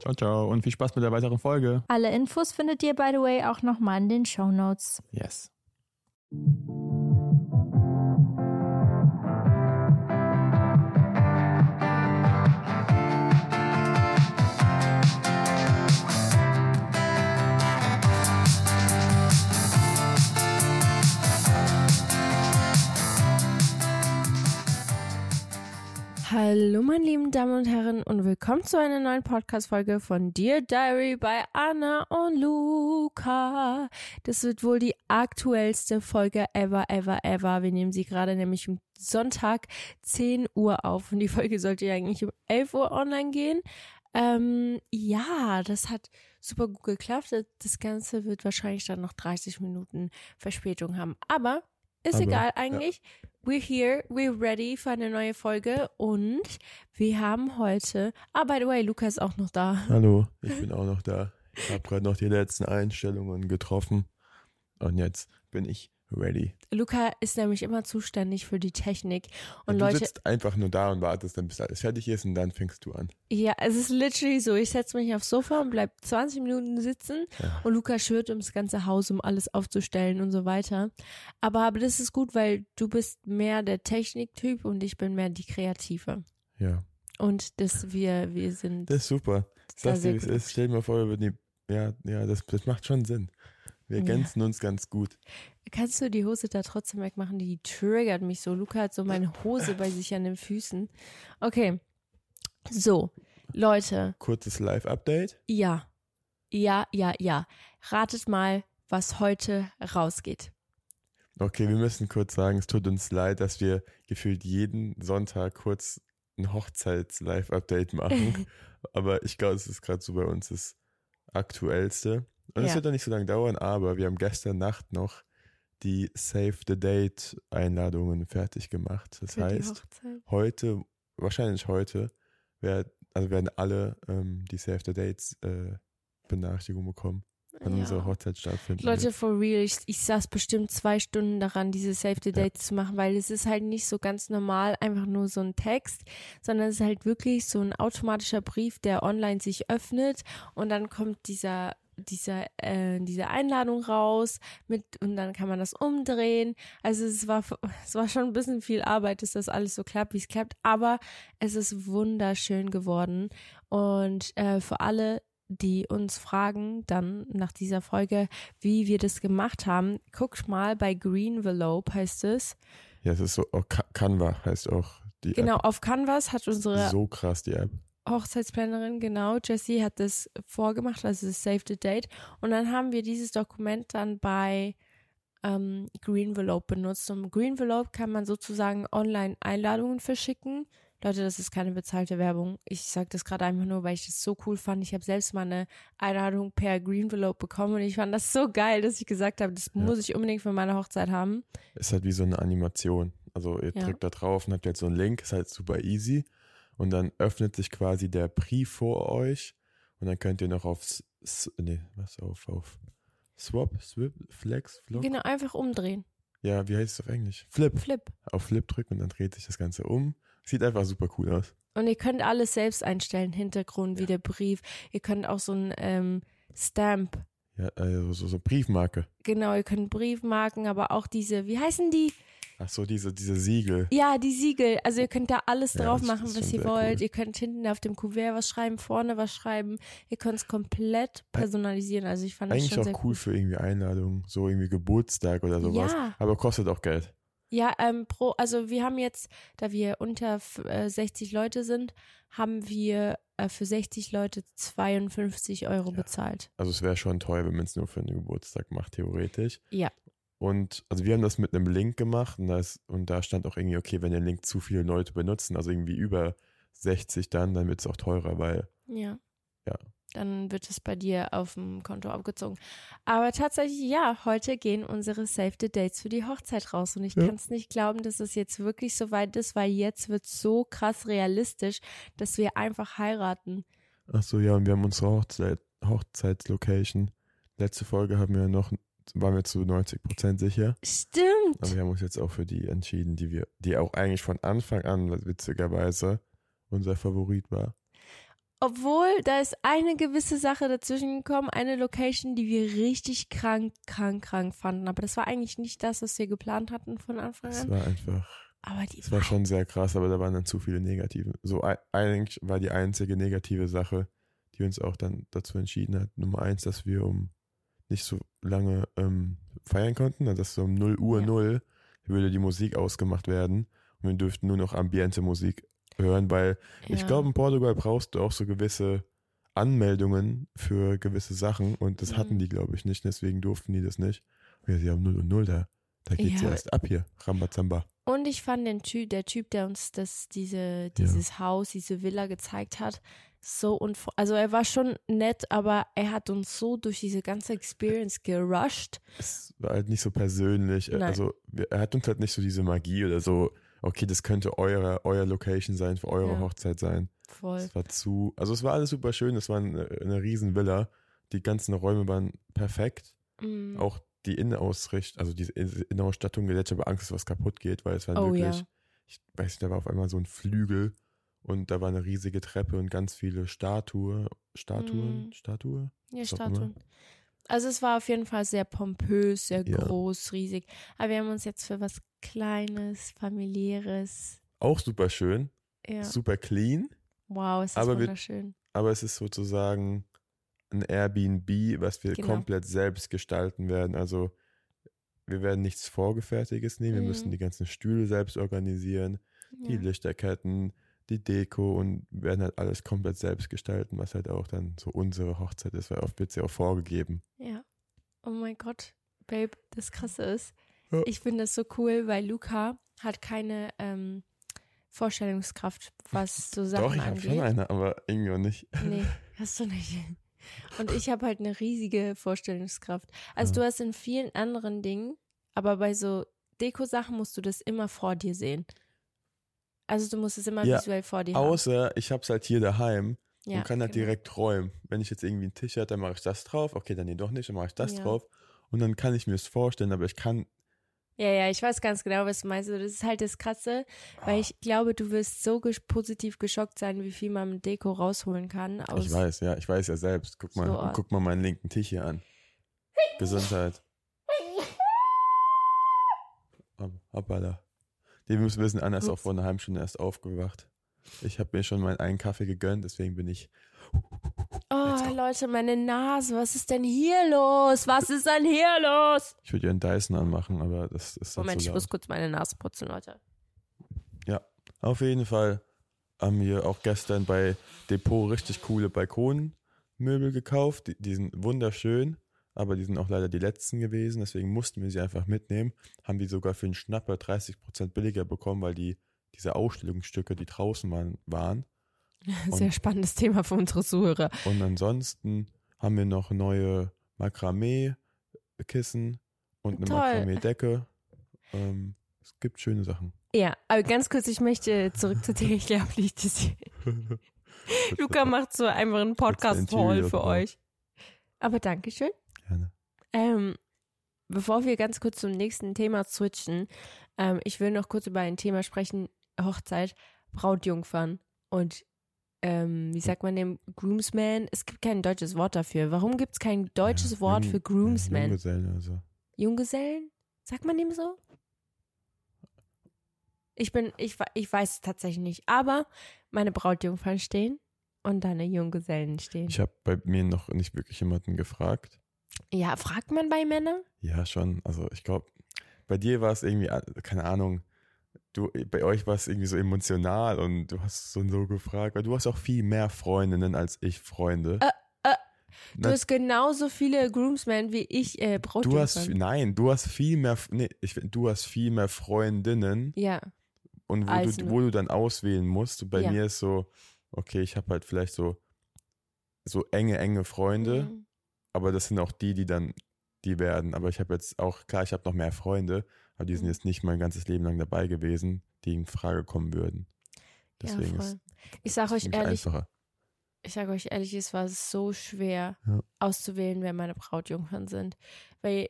Ciao, ciao. Und viel Spaß mit der weiteren Folge. Alle Infos findet ihr, by the way, auch nochmal in den Show Notes. Yes. Hallo, meine lieben Damen und Herren, und willkommen zu einer neuen Podcast-Folge von Dear Diary bei Anna und Luca. Das wird wohl die aktuellste Folge ever, ever, ever. Wir nehmen sie gerade nämlich am Sonntag 10 Uhr auf und die Folge sollte ja eigentlich um 11 Uhr online gehen. Ähm, ja, das hat super gut geklappt. Das Ganze wird wahrscheinlich dann noch 30 Minuten Verspätung haben. Aber ist Aber, egal eigentlich. Ja we're here, we're ready für eine neue Folge und wir haben heute, ah, by the way, Luca ist auch noch da. Hallo, ich bin auch noch da. Ich habe gerade noch die letzten Einstellungen getroffen und jetzt bin ich ready. Luca ist nämlich immer zuständig für die Technik. Und du Leute. sitzt einfach nur da und wartest, dann bis alles fertig ist und dann fängst du an. Ja, es ist literally so. Ich setze mich aufs Sofa und bleib 20 Minuten sitzen ja. und Luca schürt ums ganze Haus, um alles aufzustellen und so weiter. Aber, aber das ist gut, weil du bist mehr der Techniktyp und ich bin mehr die Kreative. Ja. Und das wir, wir sind. Das ist super. Sagst du, wie es ist. Stell dir mal vor, wir würden die, ja, ja, das, das macht schon Sinn. Wir ergänzen ja. uns ganz gut. Kannst du die Hose da trotzdem wegmachen? Die triggert mich so. Luca hat so meine Hose bei sich an den Füßen. Okay. So, Leute. Kurzes Live-Update? Ja. Ja, ja, ja. Ratet mal, was heute rausgeht. Okay, wir müssen kurz sagen, es tut uns leid, dass wir gefühlt jeden Sonntag kurz ein Hochzeits-Live-Update machen. Aber ich glaube, es ist gerade so bei uns das Aktuellste. Und es ja. wird dann nicht so lange dauern, aber wir haben gestern Nacht noch die Save the Date Einladungen fertig gemacht. Das Für heißt, heute, wahrscheinlich heute, werd, also werden alle ähm, die Save the Dates äh, Benachrichtigung bekommen an ja. unserer Hochzeit stattfinden. Leute, wird. for real, ich, ich saß bestimmt zwei Stunden daran, diese Save the Dates ja. zu machen, weil es ist halt nicht so ganz normal, einfach nur so ein Text, sondern es ist halt wirklich so ein automatischer Brief, der online sich öffnet und dann kommt dieser diese, äh, diese Einladung raus mit und dann kann man das umdrehen. Also es war, es war schon ein bisschen viel Arbeit, dass das alles so klappt, wie es klappt, aber es ist wunderschön geworden. Und äh, für alle, die uns fragen dann nach dieser Folge, wie wir das gemacht haben, guckt mal bei Greenvelope heißt es. Ja, es ist so, oh, Canva heißt auch die Genau, App. auf Canvas hat unsere So krass, die App. Hochzeitsplanerin, genau, Jessie hat das vorgemacht, also das Save the Date. Und dann haben wir dieses Dokument dann bei ähm, Greenvelope benutzt. Und Greenvelope kann man sozusagen online Einladungen verschicken. Leute, das ist keine bezahlte Werbung. Ich sage das gerade einfach nur, weil ich das so cool fand. Ich habe selbst mal eine Einladung per Greenvelope bekommen und ich fand das so geil, dass ich gesagt habe, das Ja. muss ich unbedingt für meine Hochzeit haben. Ist halt wie so eine Animation. Also ihr Ja. drückt da drauf und habt jetzt so einen Link, ist halt super easy. Und dann öffnet sich quasi der Brief vor euch und dann könnt ihr noch auf, S- S- nee, was, auf, auf Swap, Swip, Flex, Flop? Genau, einfach umdrehen. Ja, wie heißt es auf Englisch? Flip. Flip. Auf Flip drücken und dann dreht sich das Ganze um. Sieht einfach super cool aus. Und ihr könnt alles selbst einstellen, Hintergrund, wie der Brief. Ihr könnt auch so ein ähm, Stamp. Ja, also so, so Briefmarke. Genau, ihr könnt Briefmarken, aber auch diese, wie heißen die? Ach so, diese, diese Siegel. Ja, die Siegel. Also ihr könnt da alles Ja, drauf das machen, was schon ihr wollt. cool. Ihr könnt hinten auf dem Kuvert was schreiben, vorne was schreiben. Ihr könnt es komplett personalisieren. Also ich fand das Eigentlich schon sehr auch cool für irgendwie Einladungen, so irgendwie Geburtstag oder sowas. Ja. Aber kostet auch Geld. Ja, ähm, pro, also wir haben jetzt, da wir unter äh, 60 Leute sind, haben wir äh, für 60 Leute 52 Euro Ja. bezahlt. Also es wäre schon teuer, wenn man es nur für einen Geburtstag macht, theoretisch. Ja. Und also wir haben das mit einem Link gemacht und da, ist, und da stand auch irgendwie, okay, wenn der Link zu viele Leute benutzen, also irgendwie über 60 dann, dann wird es auch teurer, weil Ja. Ja. Dann wird es bei dir auf dem Konto abgezogen. Aber tatsächlich, ja, heute gehen unsere Save the Dates für die Hochzeit raus. Und ich Ja. kann es nicht glauben, dass es jetzt wirklich so weit ist, weil jetzt wird so krass realistisch, dass wir einfach heiraten. ach so, ja, und wir haben unsere Hochzeit, Hochzeitslocation. Letzte Folge haben wir noch, waren wir zu 90 Prozent sicher. Stimmt. Aber wir haben uns jetzt auch für die entschieden, die wir, die auch eigentlich von Anfang an, witzigerweise, unser Favorit war. Obwohl, da ist eine gewisse Sache dazwischen gekommen, eine Location, die wir richtig krank, krank, krank fanden. Aber das war eigentlich nicht das, was wir geplant hatten von Anfang Es an. war einfach, Aber die es war schon sehr krass, aber da waren dann zu viele negative. So ei- eigentlich war die einzige negative Sache, die uns auch dann dazu entschieden hat, Nummer eins, dass wir um nicht so lange ähm, feiern konnten, also dass so um 0 Uhr Ja. 0 würde die Musik ausgemacht werden und wir dürften nur noch ambiente Musik hören, weil ich Ja. glaube, in Portugal brauchst du auch so gewisse Anmeldungen für gewisse Sachen und das hatten Mhm. die, glaube ich, nicht, deswegen durften die das nicht. Und ja, sie haben 0 und 0 da. Da geht's ja Ja. erst ab hier. Rambazamba. Und ich fand den Typ, der Typ, der uns das, diese, dieses Haus, diese Villa gezeigt hat, so unvor also er war schon nett, aber er hat uns so durch diese ganze Experience gerusht. Es war halt nicht so persönlich. Nein. Also er hat uns halt nicht so diese Magie oder so, okay, das könnte eure, euer Location sein, für eure Ja. Hochzeit sein. Voll. Es war zu, also es war alles super schön, es war eine, eine riesen Villa. Die ganzen Räume waren perfekt. Mm. Auch die Innenausrichtung, also diese Innenausstattung, ich hatte aber Angst, dass was kaputt geht, weil es war Oh wirklich, ja. ich weiß nicht, da war auf einmal so ein Flügel und da war eine riesige Treppe und ganz viele Statue, Statuen, Mhm. Statue? Ja, auch immer. Also es war auf jeden Fall sehr pompös, sehr Ja. groß, riesig. Aber wir haben uns jetzt für was Kleines, familiäres. Auch super schön, Ja. super clean. Wow, es ist Aber wir- wunderschön. aber es ist sozusagen ein Airbnb, was wir Genau. komplett selbst gestalten werden. Also wir werden nichts Vorgefertigtes nehmen, wir müssen Mhm. die ganzen Stühle selbst organisieren, die Ja. Lichterketten, die Deko und werden halt alles komplett selbst gestalten, was halt auch dann so unsere Hochzeit ist, weil oft wird sie auch vorgegeben. Ja. Oh mein Gott, Babe, das Krasse ist, Ja. ich finde das so cool, weil Luca hat keine ähm, Vorstellungskraft, was so Sachen Doch, ich habe schon eine, aber irgendwie auch nicht. Nee, hast du nicht. Und ich habe halt eine riesige Vorstellungskraft. Also Ja. du hast in vielen anderen Dingen, aber bei so Deko-Sachen musst du das immer vor dir sehen. Also du musst es immer Ja, visuell vor dir haben. Außer ich habe es halt hier daheim Ja, und kann halt genau. direkt träumen. Wenn ich jetzt irgendwie einen Tisch hätte, dann mache ich das drauf. Okay, dann nee, doch nicht, dann mache ich das Ja. drauf. Und dann kann ich mir es vorstellen, aber ich kann Ja, ja, ich weiß ganz genau, was du meinst. Das ist halt das Krasse, weil ich glaube, du wirst so ges positiv geschockt sein, wie viel man mit Deko rausholen kann. Aus Ich weiß, ja, ich weiß ja selbst. Guck mal, So. guck mal meinen linken Tisch hier an. Gesundheit. Hopp- Hoppala. Die müssen wissen, Anna ist auch vor einer halben Stunde erst aufgewacht. Ich habe mir schon meinen einen Kaffee gegönnt, deswegen bin ich. Oh. Leute, meine Nase, was ist denn hier los? Was ist denn hier los? Ich würde ihren Dyson anmachen, aber das ist dann Moment, zu ich muss kurz meine Nase putzen, Leute. Auf jeden Fall haben wir auch gestern bei Depot richtig coole Balkonmöbel gekauft. Die, die sind wunderschön, aber die sind auch leider die letzten gewesen. Deswegen mussten wir sie einfach mitnehmen. Haben die sogar für einen Schnapper 30% billiger bekommen, weil die diese Ausstellungsstücke, die draußen waren, waren. Sehr spannendes Thema für unsere Zuhörer. Und ansonsten haben wir noch neue Makramee-Kissen und eine. Makramee-Decke. Ähm, es gibt schöne Sachen. Ja, aber ganz kurz, ich möchte zurück zu dir. Ich glaube nicht, dass Luca macht so einfach einen Podcast-Haul Interior für euch. Aber Dankeschön. Ähm, bevor wir ganz kurz zum nächsten Thema switchen, ähm, ich will noch kurz über ein Thema sprechen: Hochzeit, Brautjungfern und ähm, wie sagt man dem Groomsman? Es gibt kein deutsches Wort dafür. Warum gibt es kein deutsches Ja, Wort für Groomsman? Junggesellen also. Junggesellen? Sagt man dem so? Ich bin, ich, ich weiß es tatsächlich nicht. Aber meine Brautjungfern stehen und deine Junggesellen stehen. Ich habe bei mir noch nicht wirklich jemanden gefragt. Ja, fragt man bei Männern? Ja, schon. Also ich glaube, bei dir war es irgendwie, keine Ahnung, du, bei euch war es irgendwie so emotional und du hast so und so gefragt, weil du hast auch viel mehr Freundinnen als ich Freunde. Äh, äh, Du hast genauso viele Groomsmen wie ich äh, du Brautjungfern. hast, nein, du hast viel mehr, nee, ich, du hast viel mehr Freundinnen ja, und wo, du, wo du dann auswählen musst. Und bei Ja. mir ist so, okay, ich habe halt vielleicht so, so enge, enge Freunde. Mhm. Aber das sind auch die, die dann, die werden. Aber ich habe jetzt auch, klar, ich habe noch mehr Freunde, aber die sind Mhm. jetzt nicht mein ganzes Leben lang dabei gewesen, die in Frage kommen würden. Deswegen ja, ist voll. Ich sage euch ehrlich, einfacher. ich sage euch ehrlich, es war so schwer Ja. auszuwählen, wer meine Brautjungfern sind. Weil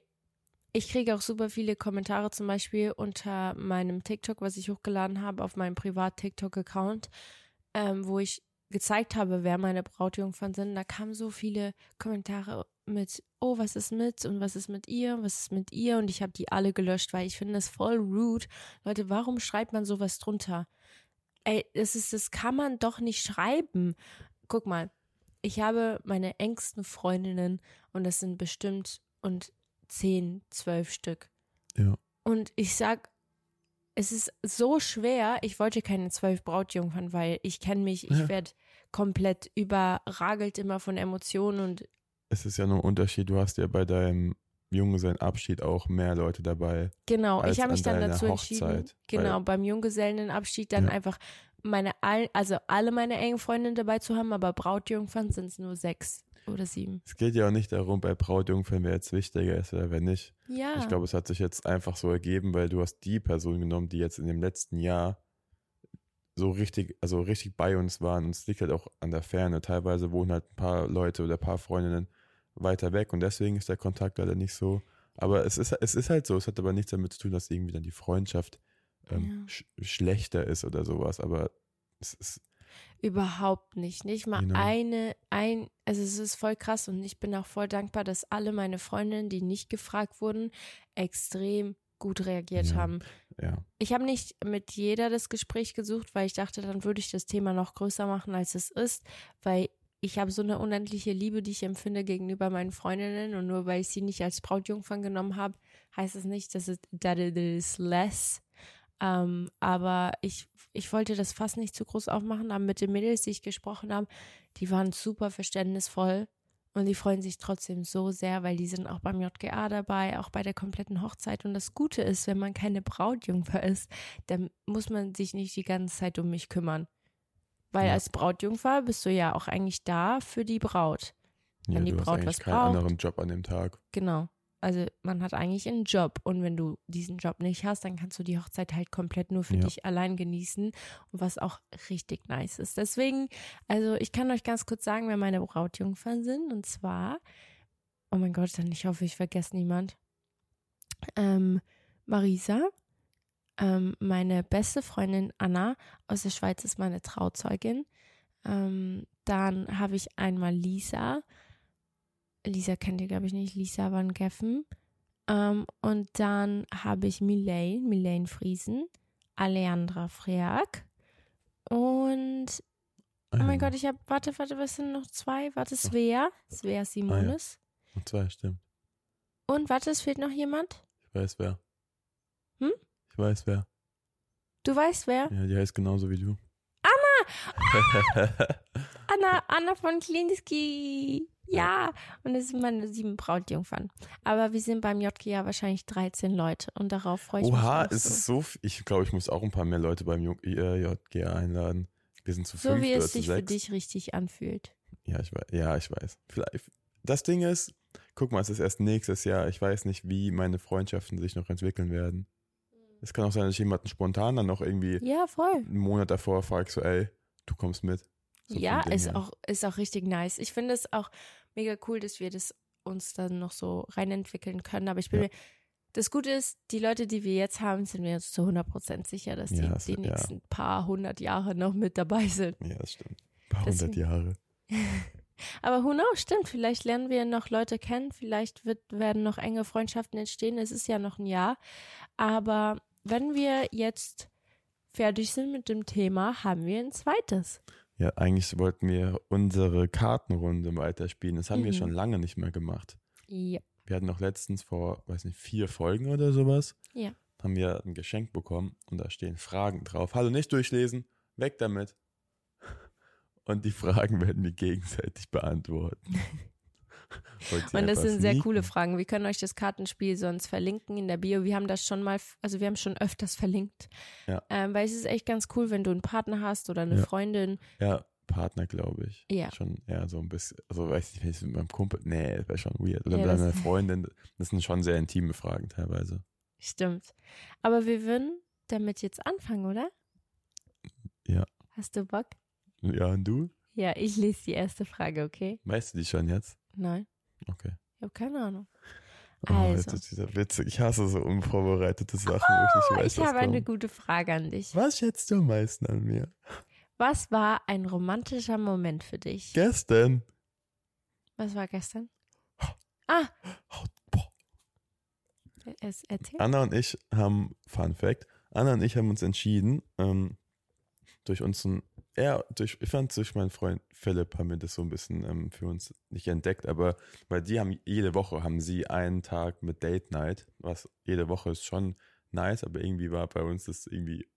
ich kriege auch super viele Kommentare zum Beispiel unter meinem TikTok, was ich hochgeladen habe auf meinem Privat-TikTok-Account, ähm, wo ich gezeigt habe, wer meine Brautjungfern sind. Da kamen so viele Kommentare mit, oh, was ist mit und was ist mit ihr, was ist mit ihr und ich habe die alle gelöscht, weil ich finde das voll rude. Leute, warum schreibt man sowas drunter? Ey, das ist, das kann man doch nicht schreiben. Guck mal, ich habe meine engsten Freundinnen und das sind bestimmt und zehn, zwölf Stück. Ja. Und ich sag, es ist so schwer, ich wollte keine zwölf Brautjungfern, weil ich kenne mich, ich Ja. werde komplett überragelt immer von Emotionen und Es ist ja nur ein Unterschied, du hast ja bei deinem Junggesellenabschied auch mehr Leute dabei. Genau, ich habe mich an dann dazu entschieden, Hochzeit, genau, weil- beim Junggesellenabschied dann Ja. einfach meine all, also alle meine engen Freundinnen dabei zu haben, aber Brautjungfern sind es nur sechs oder sieben. Es geht ja auch nicht darum, bei Brautjungfern, wer jetzt wichtiger ist oder wer nicht. Ja. Ich glaube, es hat sich jetzt einfach so ergeben, weil du hast die Person genommen, die jetzt in dem letzten Jahr so richtig, also richtig bei uns waren. Und es liegt halt auch an der Ferne. Teilweise wohnen halt ein paar Leute oder ein paar Freundinnen weiter weg und deswegen ist der Kontakt leider nicht so. Aber es ist, es ist halt so. Es hat aber nichts damit zu tun, dass irgendwie dann die Freundschaft ähm, Ja. sch schlechter ist oder sowas. Aber es ist, Überhaupt nicht. Nicht mal Genau. eine, ein, also es ist voll krass und ich bin auch voll dankbar, dass alle meine Freundinnen, die nicht gefragt wurden, extrem gut reagiert Ja. haben. ja. Ich habe nicht mit jeder das Gespräch gesucht, weil ich dachte, dann würde ich das Thema noch größer machen, als es ist, weil ich habe so eine unendliche Liebe, die ich empfinde gegenüber meinen Freundinnen und nur weil ich sie nicht als Brautjungfern genommen habe, heißt es nicht, dass es that it is less. Ähm, aber ich, ich wollte das fast nicht zu groß aufmachen, aber mit den Mädels, die ich gesprochen habe, die waren super verständnisvoll und die freuen sich trotzdem so sehr, weil die sind auch beim JGA dabei, auch bei der kompletten Hochzeit. Und das Gute ist, wenn man keine Brautjungfer ist, dann muss man sich nicht die ganze Zeit um mich kümmern. Weil Ja. als Brautjungfer bist du ja auch eigentlich da für die Braut. ja Wenn die du Braut hast eigentlich was keinen braucht. anderen Job an dem Tag. Genau. Also man hat eigentlich einen Job und wenn du diesen Job nicht hast, dann kannst du die Hochzeit halt komplett nur für Ja. dich allein genießen und was auch richtig nice ist. Deswegen, also ich kann euch ganz kurz sagen, wer meine Brautjungfern sind und zwar, oh mein Gott, dann ich hoffe, ich vergesse niemand. Ähm, Marisa. Ähm, meine beste Freundin Anna aus der Schweiz ist meine Trauzeugin. Ähm, dann habe ich einmal Lisa. Lisa kennt ihr, glaube ich, nicht. Lisa Van Geffen. Ähm, und dann habe ich Milane, Milane Friesen, Aleandra Freak und oh mein Gott, ich habe, warte, warte, was sind noch zwei? Warte, Svea, Svea Simonis. Ah, ja. Noch zwei, stimmt. Und warte, es fehlt noch jemand? Ich weiß wer. Hm? Ich weiß wer. Du weißt wer? Ja, die heißt genauso wie du. Anna! Anna, Anna von Klinski. Ja, und das sind meine sieben Brautjungfern. Aber wir sind beim JGA wahrscheinlich 13 Leute und darauf freue ich mich. Oha, auch ist so. es so? f- Ich glaube, ich muss auch ein paar mehr Leute beim J- äh, JGA einladen. Wir sind zu So fünf wie oder es sich für sechs. dich richtig anfühlt. Ja, ich weiß. Ja, ich weiß. Vielleicht. Das Ding ist, guck mal, es ist erst nächstes Jahr. Ich weiß nicht, wie meine Freundschaften sich noch entwickeln werden. Es kann auch sein, dass ich jemanden spontan dann noch irgendwie Ja, voll. einen Monat davor frage, so, ey, du kommst mit. So ja, ist her. auch, ist auch richtig nice. Ich finde es auch mega cool, dass wir das uns dann noch so reinentwickeln können. Aber ich bin Ja. mir, das Gute ist, die Leute, die wir jetzt haben, sind wir uns zu 100% sicher, dass die Ja, die wird- ja. nächsten paar hundert Jahre noch mit dabei sind. Ja, das stimmt. Ein paar Deswegen- hundert Jahre. Aber who knows, stimmt. Vielleicht lernen wir noch Leute kennen. Vielleicht wird, werden noch enge Freundschaften entstehen. Es ist ja noch ein Jahr. Aber wenn wir jetzt fertig sind mit dem Thema, haben wir ein zweites. Ja, eigentlich wollten wir unsere Kartenrunde weiterspielen. Das haben wir Mhm. schon lange nicht mehr gemacht. Ja. Wir hatten noch letztens vor, weiß nicht, vier Folgen oder sowas. Ja. Haben wir ein Geschenk bekommen und da stehen Fragen drauf. Hallo, nicht durchlesen, weg damit. Und die Fragen werden wir gegenseitig beantworten. Und das sind sehr coole Fragen. Wir können euch das Kartenspiel sonst verlinken in der Bio. Wir haben das schon mal, also wir haben schon öfters verlinkt. Ja. Ähm, weil es ist echt ganz cool, wenn du einen Partner hast oder eine Ja. Freundin. Ja, Partner, glaube ich. Ja. Schon eher so ein bisschen, also weiß ich nicht, wenn ich mit meinem Kumpel, nee, das wäre schon weird. Oder Ja, mit einer Freundin, das sind schon sehr intime Fragen teilweise. Stimmt. Aber wir würden damit jetzt anfangen, oder? Ja. Hast du Bock? Ja, und du? Ja, ich lese die erste Frage, okay? Weißt du die schon jetzt? Nein, Okay. ich habe keine Ahnung. Oh, Also. jetzt ist dieser witzig. Ich hasse so unvorbereitete Sachen, wo ich nicht weiß, ich habe eine kommt. gute Frage an dich. Was schätzt du am meisten an mir? Was war ein romantischer Moment für dich? Gestern. Was war gestern? Ah, Oh, es. Anna und ich haben, Fun Fact, Anna und ich haben uns entschieden, ähm, durch unseren, ja, durch, ich fand durch meinen Freund Philipp haben wir das so ein bisschen ähm, für uns nicht entdeckt, aber weil die haben jede Woche haben sie einen Tag mit Date Night, was jede Woche ist schon nice, aber irgendwie war bei uns das irgendwie,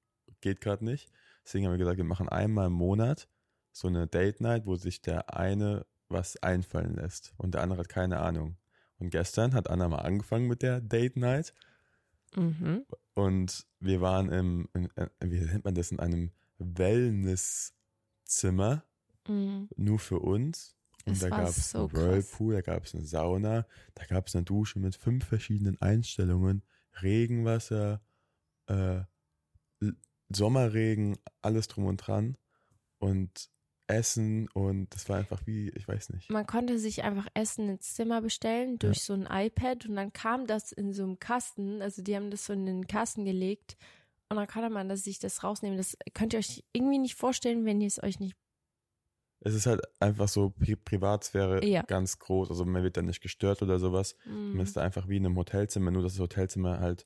geht gerade nicht. Deswegen haben wir gesagt, wir machen einmal im Monat so eine Date Night, wo sich der eine was einfallen lässt und der andere hat keine Ahnung. Und gestern hat Anna mal angefangen mit der Date Night Mhm. und wir waren im, in, äh, wie nennt man das, in einem Wellnesszimmer, Mhm. nur für uns. Und Es da gab es so einen. Whirlpool, da gab es eine Sauna, da gab es eine Dusche mit fünf verschiedenen Einstellungen, Regenwasser, äh, Sommerregen, alles drum und dran und Essen und das war einfach wie, ich weiß nicht. Man konnte sich einfach Essen ins Zimmer bestellen durch so ein iPad und dann kam das in so einem Kasten. Also die haben das so in den Kasten gelegt und dann konnte man sich das rausnehmen. Das könnt ihr euch irgendwie nicht vorstellen, wenn ihr es euch nicht. Es ist halt einfach so Pri Privatsphäre Ja. ganz groß, also man wird da nicht gestört oder sowas. Man Mhm. ist da einfach wie in einem Hotelzimmer, nur dass das Hotelzimmer halt,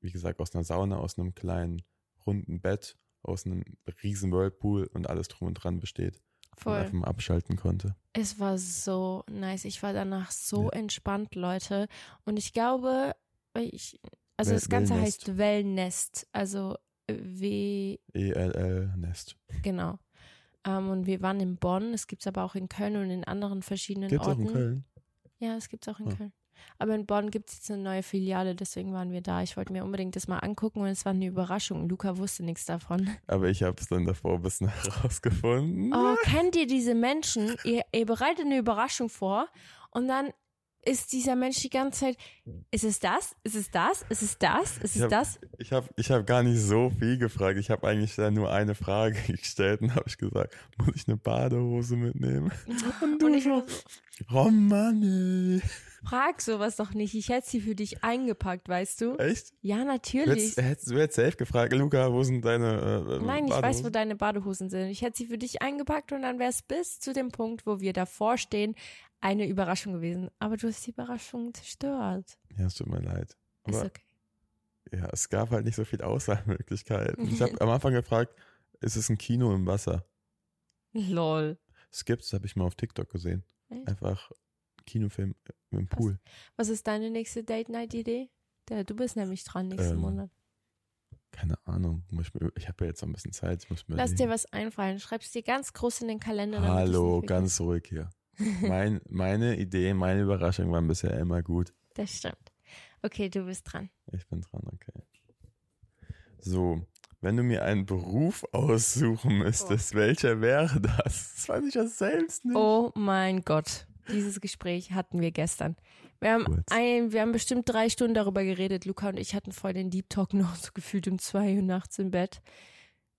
wie gesagt, aus einer Sauna, aus einem kleinen runden Bett, aus einem riesen Whirlpool und alles drum und dran besteht. Voll. einfach mal abschalten konnte. Es war so nice. Ich war danach so Ja. entspannt, Leute. Und ich glaube, ich, also das Ganze Wellnest. heißt Wellnest. Also äh, W, ELL Nest. genau. Ähm, und wir waren in Bonn. Es gibt es aber auch in Köln und in anderen verschiedenen Gibt's auch Orten. in Köln? Ja, es gibt es auch in Ah. Köln. Aber in Bonn gibt es jetzt eine neue Filiale, deswegen waren wir da. Ich wollte mir unbedingt das mal angucken und es war eine Überraschung. Luca wusste nichts davon. Aber ich habe es dann davor ein bisschen herausgefunden. Oh, kennt ihr diese Menschen? Ihr, ihr bereitet eine Überraschung vor und dann ist dieser Mensch die ganze Zeit, ist es das? Ist es das? Ist es das? Ist es das? Ich habe ich hab gar nicht so viel gefragt. Ich habe eigentlich nur eine Frage gestellt und habe ich gesagt, muss ich eine Badehose mitnehmen? Und du Und ich so, oh Mann, frag sowas doch nicht. Ich hätte sie für dich eingepackt, weißt du? Echt? Ja, Du natürlich. hättest, hättest, du hättest safe gefragt, Luca, wo sind deine äh, Nein, ich weiß, wo deine Badehosen sind. Ich hätte sie für dich eingepackt und dann wäre es bis zu dem Punkt, wo wir davor stehen, eine Überraschung gewesen. Aber du hast die Überraschung zerstört. Ja, es tut mir leid. Ist Aber okay. ja, es gab halt nicht so viel Auswahlmöglichkeiten. Ich habe am Anfang gefragt, ist es ein Kino im Wasser? Lol. Es gibt's, habe ich mal auf TikTok gesehen. Echt? Einfach Kinofilm im Pool. Was ist deine nächste Date-Night-Idee? Du bist nämlich dran nächsten Ähm, Monat. Keine Ahnung. Muss Ich, habe ja jetzt noch ein bisschen Zeit. Ich muss mir Lass dir überlegen. was einfallen. Schreib's dir ganz groß in den Kalender. Hallo, ganz ruhig hier. Mein, meine Ideen, meine Überraschungen waren bisher immer gut. Das stimmt. Okay, du bist dran. Ich bin dran, okay. So, wenn du mir einen Beruf aussuchen müsstest, welcher wäre das? Das weiß ich ja selbst nicht. Oh mein Gott. Dieses Gespräch hatten wir gestern. Wir haben, ein, wir haben bestimmt drei Stunden darüber geredet. Luca und ich hatten vorhin den Deep Talk noch so gefühlt um zwei Uhr nachts im Bett.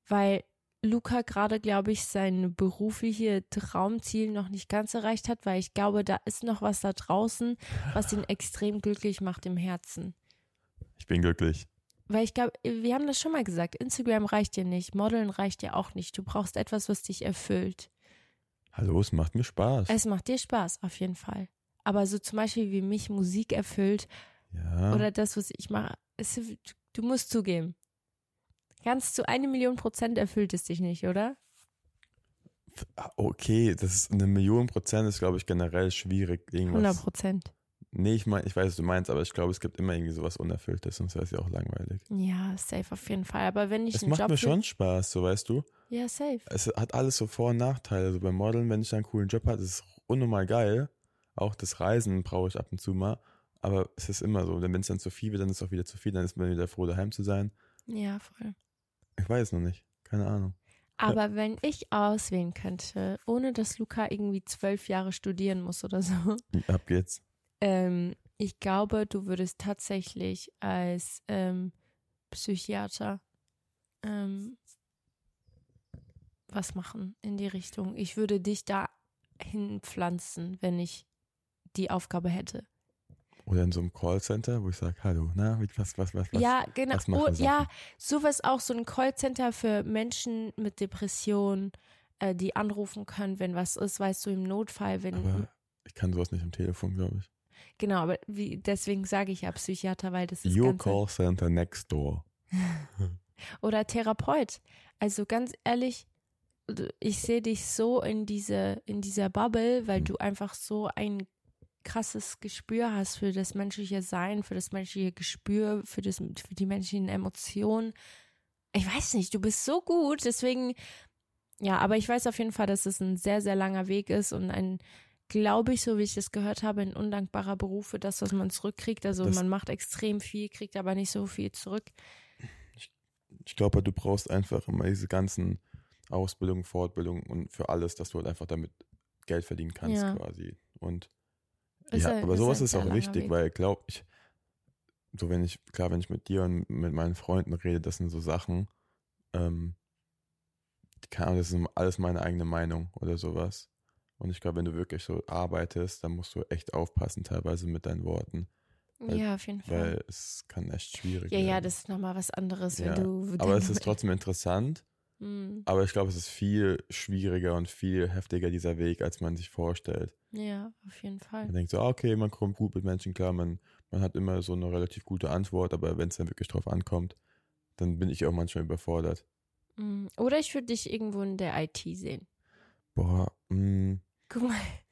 Weil Luca gerade, glaube ich, sein berufliche Traumziel noch nicht ganz erreicht hat, weil ich glaube, da ist noch was da draußen, was ihn extrem glücklich macht im Herzen. Ich bin glücklich. Weil ich glaube, wir haben das schon mal gesagt, Instagram reicht dir nicht, Modeln reicht dir auch nicht. Du brauchst etwas, was dich erfüllt. Hallo, es macht mir Spaß. Es macht dir Spaß, auf jeden Fall. Aber so zum Beispiel, wie mich Musik erfüllt ja. oder das, was ich mache, es, du musst zugeben. Ganz zu eine Million Prozent erfüllt es dich nicht, oder? Okay, das ist eine Million Prozent ist, glaube ich, generell schwierig. 100 Irgendwas. Prozent. Nee, ich meine, ich weiß, was du meinst, aber ich glaube, es gibt immer irgendwie sowas Unerfülltes, sonst wäre es ja auch langweilig. Ja, safe auf jeden Fall. Aber wenn ich Es macht Job mir schon Spaß, so weißt du. Ja, safe. Es hat alles so Vor- und Nachteile. Also beim Modeln, wenn ich einen coolen Job habe, ist es unnormal geil. Auch das Reisen brauche ich ab und zu mal. Aber es ist immer so. Denn wenn es dann zu viel wird, dann ist es auch wieder zu viel. Dann ist man wieder froh, daheim zu sein. Ja, voll. Ich weiß noch nicht. Keine Ahnung. Aber wenn ich auswählen könnte, ohne dass Luca irgendwie zwölf Jahre studieren muss oder so, Ab geht's. ähm, ich glaube, du würdest tatsächlich als ähm, Psychiater ähm, was machen in die Richtung. Ich würde dich da hinpflanzen, wenn ich die Aufgabe hätte. Oder in so einem Callcenter, wo ich sage, hallo, na, was, was, was, was? ja, genau. was Oh, ja, sowas auch, so ein Callcenter für Menschen mit Depressionen, äh, die anrufen können, wenn was ist, weißt du, im Notfall, wenn Aber ich kann sowas nicht am Telefon, glaube ich. Genau, aber wie, deswegen sage ich ja Psychiater, weil das ist Your Callcenter next door. oder Therapeut. Also ganz ehrlich, ich sehe dich so in diese in dieser Bubble, weil Hm. du einfach so ein krasses Gespür hast für das menschliche Sein, für das menschliche Gespür, für das für die menschlichen Emotionen. Ich weiß nicht, du bist so gut, deswegen ja, aber ich weiß auf jeden Fall, dass es ein sehr sehr langer Weg ist und ein glaube ich, so wie ich das gehört habe, ein undankbarer Beruf für das, was man zurückkriegt. Also Das- man macht extrem viel, kriegt aber nicht so viel zurück. Ich glaube, du brauchst einfach immer diese ganzen Ausbildungen, Fortbildungen und für alles, dass du halt einfach damit Geld verdienen kannst Ja. quasi. Und Ist ja, ein- aber ist sowas ist auch wichtig, Weg. weil glaub ich, so wenn ich, klar, wenn ich mit dir und mit meinen Freunden rede, das sind so Sachen, ähm, keine Ahnung, das ist alles meine eigene Meinung oder sowas. Und ich glaube, wenn du wirklich so arbeitest, dann musst du echt aufpassen, teilweise mit deinen Worten, weil- Ja, auf jeden Fall. weil es kann echt schwierig Ja, ja, werden. das ist nochmal was anderes, wenn Ja, du. Aber es ist trotzdem interessant. Hm, Aber ich glaube, es ist viel schwieriger und viel heftiger, dieser Weg, als man sich vorstellt. Ja, auf jeden Fall. Man denkt so, ah, okay, man kommt gut mit Menschen klar, man, man hat immer so eine relativ gute Antwort, aber wenn es dann wirklich drauf ankommt, dann bin ich auch manchmal überfordert. Hm, Oder ich würde dich irgendwo in der IT sehen. Boah, mh. Guck mal.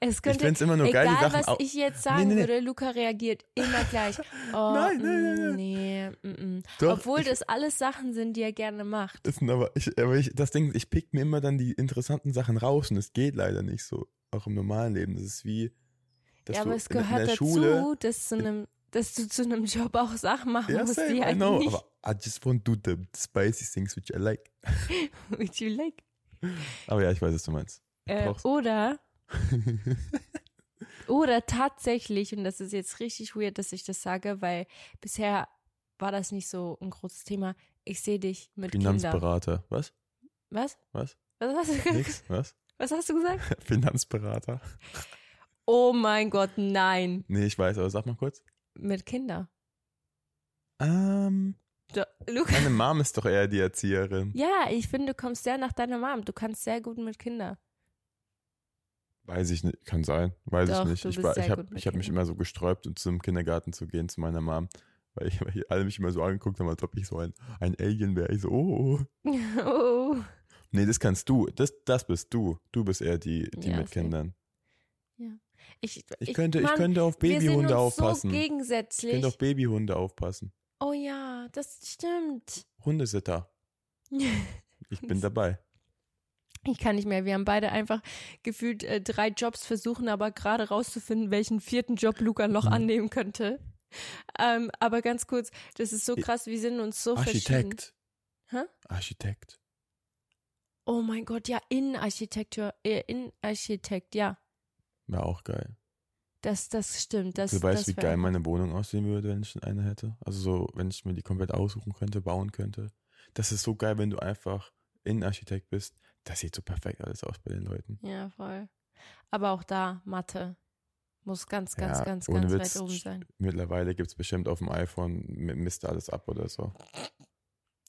Es ich könnte. finde es immer nur geil, die Egal, Sachen was ich jetzt sagen nee, nee. würde, Luca reagiert immer gleich. Oh, Nein, nein, nein, mm, nein. nee, mm, mm. Obwohl ich- das alles Sachen sind, die er gerne macht. Sind aber, ich, aber ich, das Ding, ich pick mir immer dann die interessanten Sachen raus und es geht leider nicht so, auch im normalen Leben. Das ist wie, Ja, aber es gehört dazu, Schule, dass, zu einem, dass du zu einem Job auch Sachen machen ja, musst, same, die I halt know, nicht, aber I just want to do the spicy things which I like. which you like. Aber ja, ich weiß, was du meinst. Äh, oder, Oder tatsächlich, und das ist jetzt richtig weird, dass ich das sage, weil bisher war das nicht so ein großes Thema. Ich sehe dich mit Kindern. Finanzberater. Was? Was? Was? Was hast du gesagt? Nix? Was? Was hast du gesagt? Finanzberater. Oh mein Gott, nein. Nee, ich weiß, aber sag mal kurz. Mit Kindern. Ähm, Luca. meine Mom ist doch eher die Erzieherin. Ja, ich finde, du kommst sehr nach deiner Mom. Du kannst sehr gut mit Kindern. Weiß ich nicht, kann sein. Weiß Doch, ich nicht. Ich, war, ich habe ich hab mich immer so gesträubt, um zum Kindergarten zu gehen, zu meiner Mom. Weil, ich, weil alle mich immer so angeguckt haben, als ob ich so ein, ein Alien wäre. Ich so, oh, oh. oh. Nee, das kannst du. Das, das bist du. Du bist eher die, die Ja, mit. Kindern. Ich, Ich könnte, ich Mann, könnte auf Babyhunde aufpassen. so ich gegensätzlich. könnte auf Babyhunde aufpassen. oh ja, das stimmt. Hundesitter. Ich bin dabei. Ich kann nicht mehr. Wir haben beide einfach gefühlt äh, drei Jobs versuchen, aber gerade rauszufinden, welchen vierten Job Luca noch Mhm. annehmen könnte. Ähm, aber ganz kurz, das ist so krass, wir sind uns so verschieden. Architekt. Hä? Architekt. Oh mein Gott, ja, Innenarchitektur, äh, Innenarchitekt, ja. Wäre auch geil. Das, das stimmt. Das, du weißt, das wie geil meine Wohnung aussehen würde, wenn ich eine hätte. Also so, wenn ich mir die komplett aussuchen könnte, bauen könnte. Das ist so geil, wenn du einfach Innenarchitekt bist. Das sieht so perfekt alles aus bei den Leuten. Ja, voll. Aber auch da, Mathe. Muss ganz, ganz, Ja, ganz, ganz Witz. weit oben sein. Mittlerweile gibt es bestimmt auf dem iPhone, mi- misst alles ab oder so.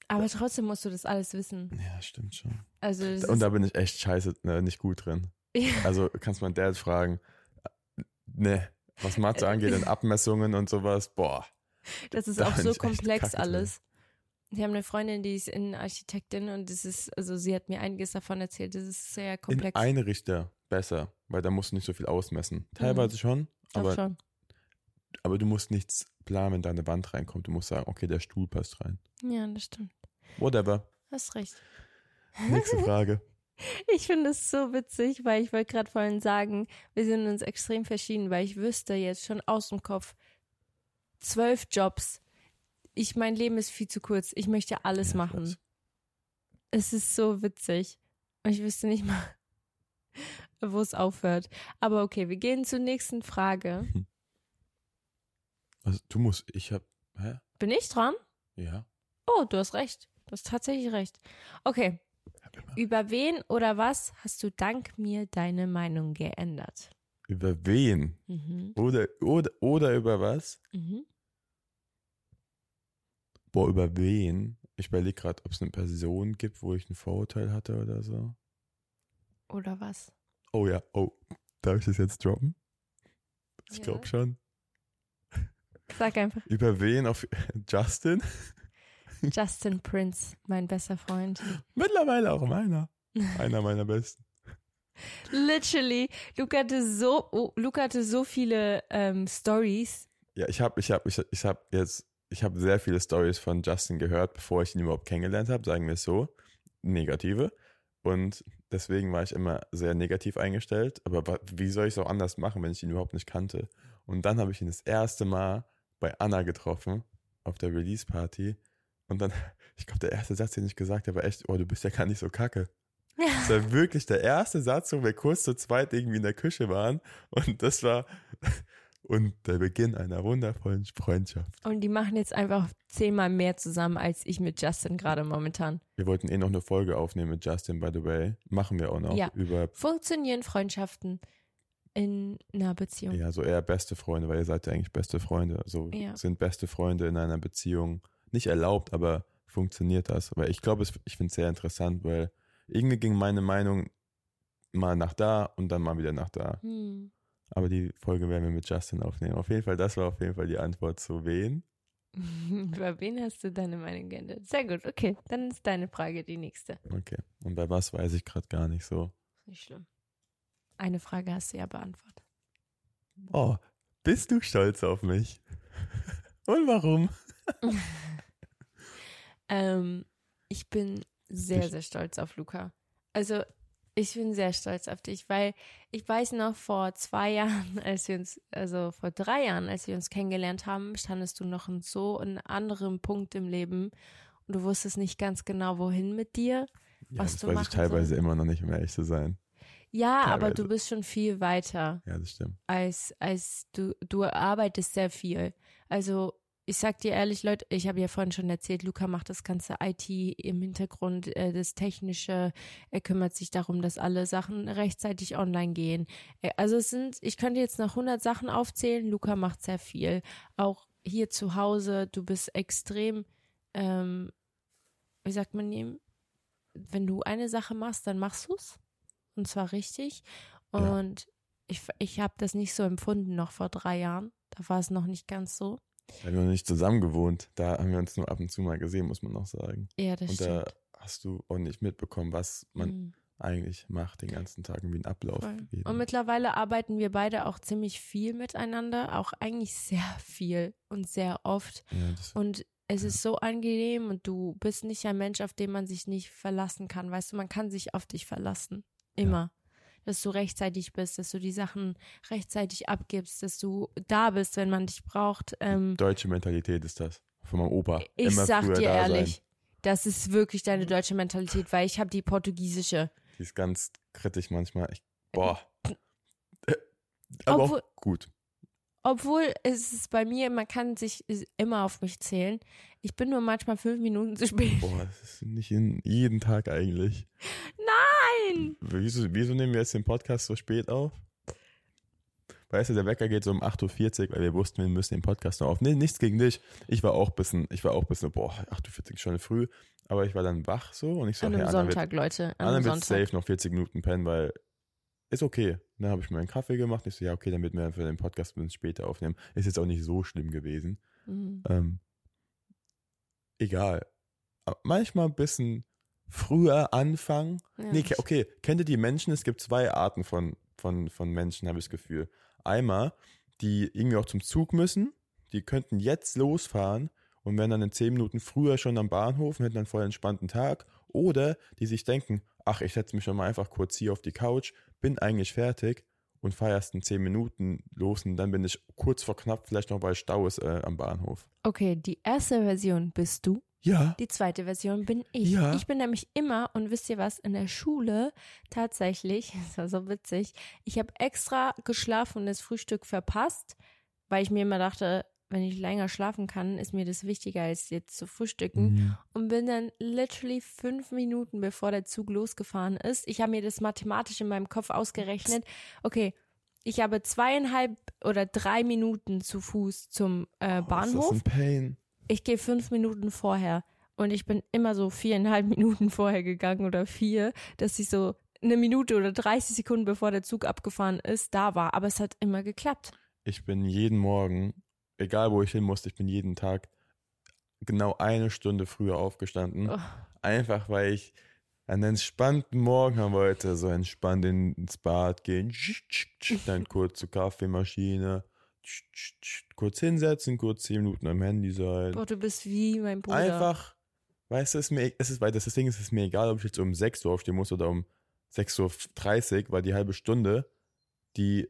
Aber trotzdem musst du das alles wissen. Ja, stimmt schon. Also, Und da bin ich echt scheiße, ne, nicht gut drin. ja, Also kannst mein Dad fragen, ne, was Mathe angeht und Abmessungen und sowas, boah. das ist da auch so komplex alles. Ich habe eine Freundin, die ist Innenarchitektin und das ist, also sie hat mir einiges davon erzählt. Das ist sehr In komplex. Einrichter besser, weil da musst du nicht so viel ausmessen. Teilweise schon, Doch aber, schon. aber du musst nichts planen, wenn da eine Wand reinkommt. Du musst sagen, okay, der Stuhl passt rein. Ja, das stimmt. Whatever. Hast recht. Nächste Frage. Ich finde es so witzig, weil ich wollte gerade vorhin sagen, wir sind uns extrem verschieden, weil ich wüsste jetzt schon aus dem Kopf zwölf Jobs. Ich, mein Leben ist viel zu kurz. Ich möchte alles Ja, machen. Es ist so witzig. Und ich wüsste nicht mal, wo es aufhört. Aber okay, wir gehen zur nächsten Frage. Also, du musst, ich hab, hä? Bin ich dran? Ja. Oh, du hast recht. Du hast tatsächlich recht. Okay. Über wen oder was hast du dank mir deine Meinung geändert? Über wen? Mhm. Oder, oder, oder über was? Mhm. Boah, über wen? Ich überlege gerade, ob es eine Person gibt, wo ich ein Vorurteil hatte oder so. Oder was? Oh ja, oh. Darf ich das jetzt droppen? Ich Ja. glaube schon. Sag einfach Über wen? Auf Justin? Justin Prince, mein bester Freund. Mittlerweile auch meiner. Einer meiner besten. Literally, Luca hatte so, oh, Luca hatte so viele ähm, Stories. Ja, ich habe ich hab, ich, ich hab jetzt, ich habe sehr viele Stories von Justin gehört, bevor ich ihn überhaupt kennengelernt habe, sagen wir es so. Negative. Und deswegen war ich immer sehr negativ eingestellt. Aber wie soll ich es auch anders machen, wenn ich ihn überhaupt nicht kannte? Und dann habe ich ihn das erste Mal bei Anna getroffen, auf der Release-Party. Und dann, ich glaube, der erste Satz, den ich gesagt habe, war echt, oh, du bist ja gar nicht so kacke. Das war wirklich der erste Satz, wo wir kurz zu zweit irgendwie in der Küche waren. Und das war, und der Beginn einer wundervollen Freundschaft. Und die machen jetzt einfach zehnmal mehr zusammen als ich mit Justin gerade momentan. Wir wollten eh noch eine Folge aufnehmen mit Justin, by the way. Machen wir auch noch. Ja. Über, Funktionieren Freundschaften in einer Beziehung? ja, so eher beste Freunde, weil ihr seid ja eigentlich beste Freunde. So Ja. sind beste Freunde in einer Beziehung nicht erlaubt, aber funktioniert das? Weil ich glaube, ich finde es sehr interessant, weil irgendwie ging meine Meinung mal nach da und dann mal wieder nach da. Hm. Aber die Folge werden wir mit Justin aufnehmen. Auf jeden Fall, das war auf jeden Fall die Antwort zu wen. Über wen hast du deine Meinung geändert? Sehr gut, okay. Dann ist deine Frage die nächste. Okay. Und bei was weiß ich gerade gar nicht so. Nicht schlimm. Eine Frage hast du ja beantwortet. Oh, bist du stolz auf mich? Und warum? Ähm, ich bin sehr, sehr stolz auf Luca. Also, ich bin sehr stolz auf dich, weil ich weiß noch vor zwei Jahren, als wir uns, also vor drei Jahren, als wir uns kennengelernt haben, standest du noch in so einem anderen Punkt im Leben und du wusstest nicht ganz genau, wohin mit dir. Ja, Was das du weiß ich teilweise sollst. immer noch nicht, um ehrlich zu sein. Ja, aber Teilweise. du bist schon viel weiter Ja, das stimmt. als, als du, du arbeitest sehr viel. Also ich sag dir ehrlich, Leute, ich habe ja vorhin schon erzählt, Luca macht das ganze IT im Hintergrund, äh, das Technische, er kümmert sich darum, dass alle Sachen rechtzeitig online gehen. Äh, also es sind, ich könnte jetzt noch 100 Sachen aufzählen, Luca macht sehr viel. Auch hier zu Hause, du bist extrem, ähm, wie sagt man ihm, wenn du eine Sache machst, dann machst du's und zwar richtig. Ja. Und ich, ich habe das nicht so empfunden noch vor drei Jahren. Da war es noch nicht ganz so. Wir haben noch nicht zusammen gewohnt. Da haben wir uns nur ab und zu mal gesehen, muss man noch sagen. Ja, das Und da stimmt. hast du auch nicht mitbekommen, was man Mhm, eigentlich macht den ganzen Tag, wie ein Ablauf. Und mittlerweile arbeiten wir beide auch ziemlich viel miteinander, auch eigentlich sehr viel und sehr oft. ja, das, Und es ist so angenehm und du bist nicht ein Mensch, auf den man sich nicht verlassen kann. Weißt du, man kann sich auf dich verlassen. Immer. Dass du rechtzeitig bist, dass du die Sachen rechtzeitig abgibst, dass du da bist, wenn man dich braucht. Ähm, deutsche Mentalität ist das. Von meinem Opa. ich Immer sag dir da ehrlich, Sein. das ist wirklich deine deutsche Mentalität, weil ich habe die portugiesische. Die ist ganz kritisch manchmal. Ich, boah. Aber Obwohl- auch gut. Obwohl es ist bei mir, man kann sich immer auf mich zählen. Ich bin nur manchmal fünf Minuten zu spät. Boah, das ist nicht in jeden Tag eigentlich. Nein! Wieso, wieso nehmen wir jetzt den Podcast so spät auf? Weißt du, der Wecker geht so um 8.40 Uhr, weil wir wussten, wir müssen den Podcast noch aufnehmen. Nichts gegen dich. Ich war auch ein bisschen, ich war auch ein bisschen, boah, 8.40 Uhr ist schon früh. Aber ich war dann wach so und ich so, An hey, einem wird, Sonntag, Leute. An einem wird Sonntag. safe noch 40 Minuten pennen, weil ist okay. Dann habe ich mir einen Kaffee gemacht. Ich so, ja, okay, wird wir für den Podcast ein bisschen später aufnehmen. Ist jetzt auch nicht so schlimm gewesen. Mhm. Ähm, egal. Aber manchmal ein bisschen früher anfangen. Ja, nee, okay, kennt ihr die Menschen? Es gibt zwei Arten von, von, von Menschen, habe ich das Gefühl. Einmal, die irgendwie auch zum Zug müssen, die könnten jetzt losfahren und wären dann in zehn Minuten früher schon am Bahnhof und hätten dann voll entspannten Tag. Oder die sich denken, ach, ich setze mich schon mal einfach kurz hier auf die Couch, bin eigentlich fertig und fahre erst in zehn Minuten los und dann bin ich kurz vor knapp, vielleicht noch weil Stau ist äh, am Bahnhof. Okay, die erste Version bist du, Ja. die zweite Version bin ich. Ja. Ich bin nämlich immer, und wisst ihr was, in der Schule tatsächlich, das war so witzig, ich habe extra geschlafen und das Frühstück verpasst, weil ich mir immer dachte, wenn ich länger schlafen kann, ist mir das wichtiger als jetzt zu frühstücken. Mhm. und bin dann literally fünf Minuten bevor der Zug losgefahren ist. Ich habe mir das mathematisch in meinem Kopf ausgerechnet. Okay, ich habe zweieinhalb oder drei Minuten zu Fuß zum äh, Oh, Bahnhof. Ist das ein Pain? Ich gehe fünf Minuten vorher und ich bin immer so viereinhalb Minuten vorher gegangen oder vier, dass ich so eine Minute oder 30 Sekunden bevor der Zug abgefahren ist, da war. Aber es hat immer geklappt. Ich bin jeden Morgen, egal wo ich hin musste, ich bin jeden Tag genau eine Stunde früher aufgestanden. Oh. Einfach weil ich einen entspannten Morgen haben wollte, so entspannt in- ins Bad gehen, dann kurz zur Kaffeemaschine, kurz hinsetzen, kurz zehn Minuten am Handy sein. Boah, du bist wie mein Bruder. Einfach, weißt du, es ist mir, es ist, weil das Ding ist, es ist mir egal, ob ich jetzt um 6 Uhr aufstehen muss oder um 6.30 Uhr, weil die halbe Stunde, die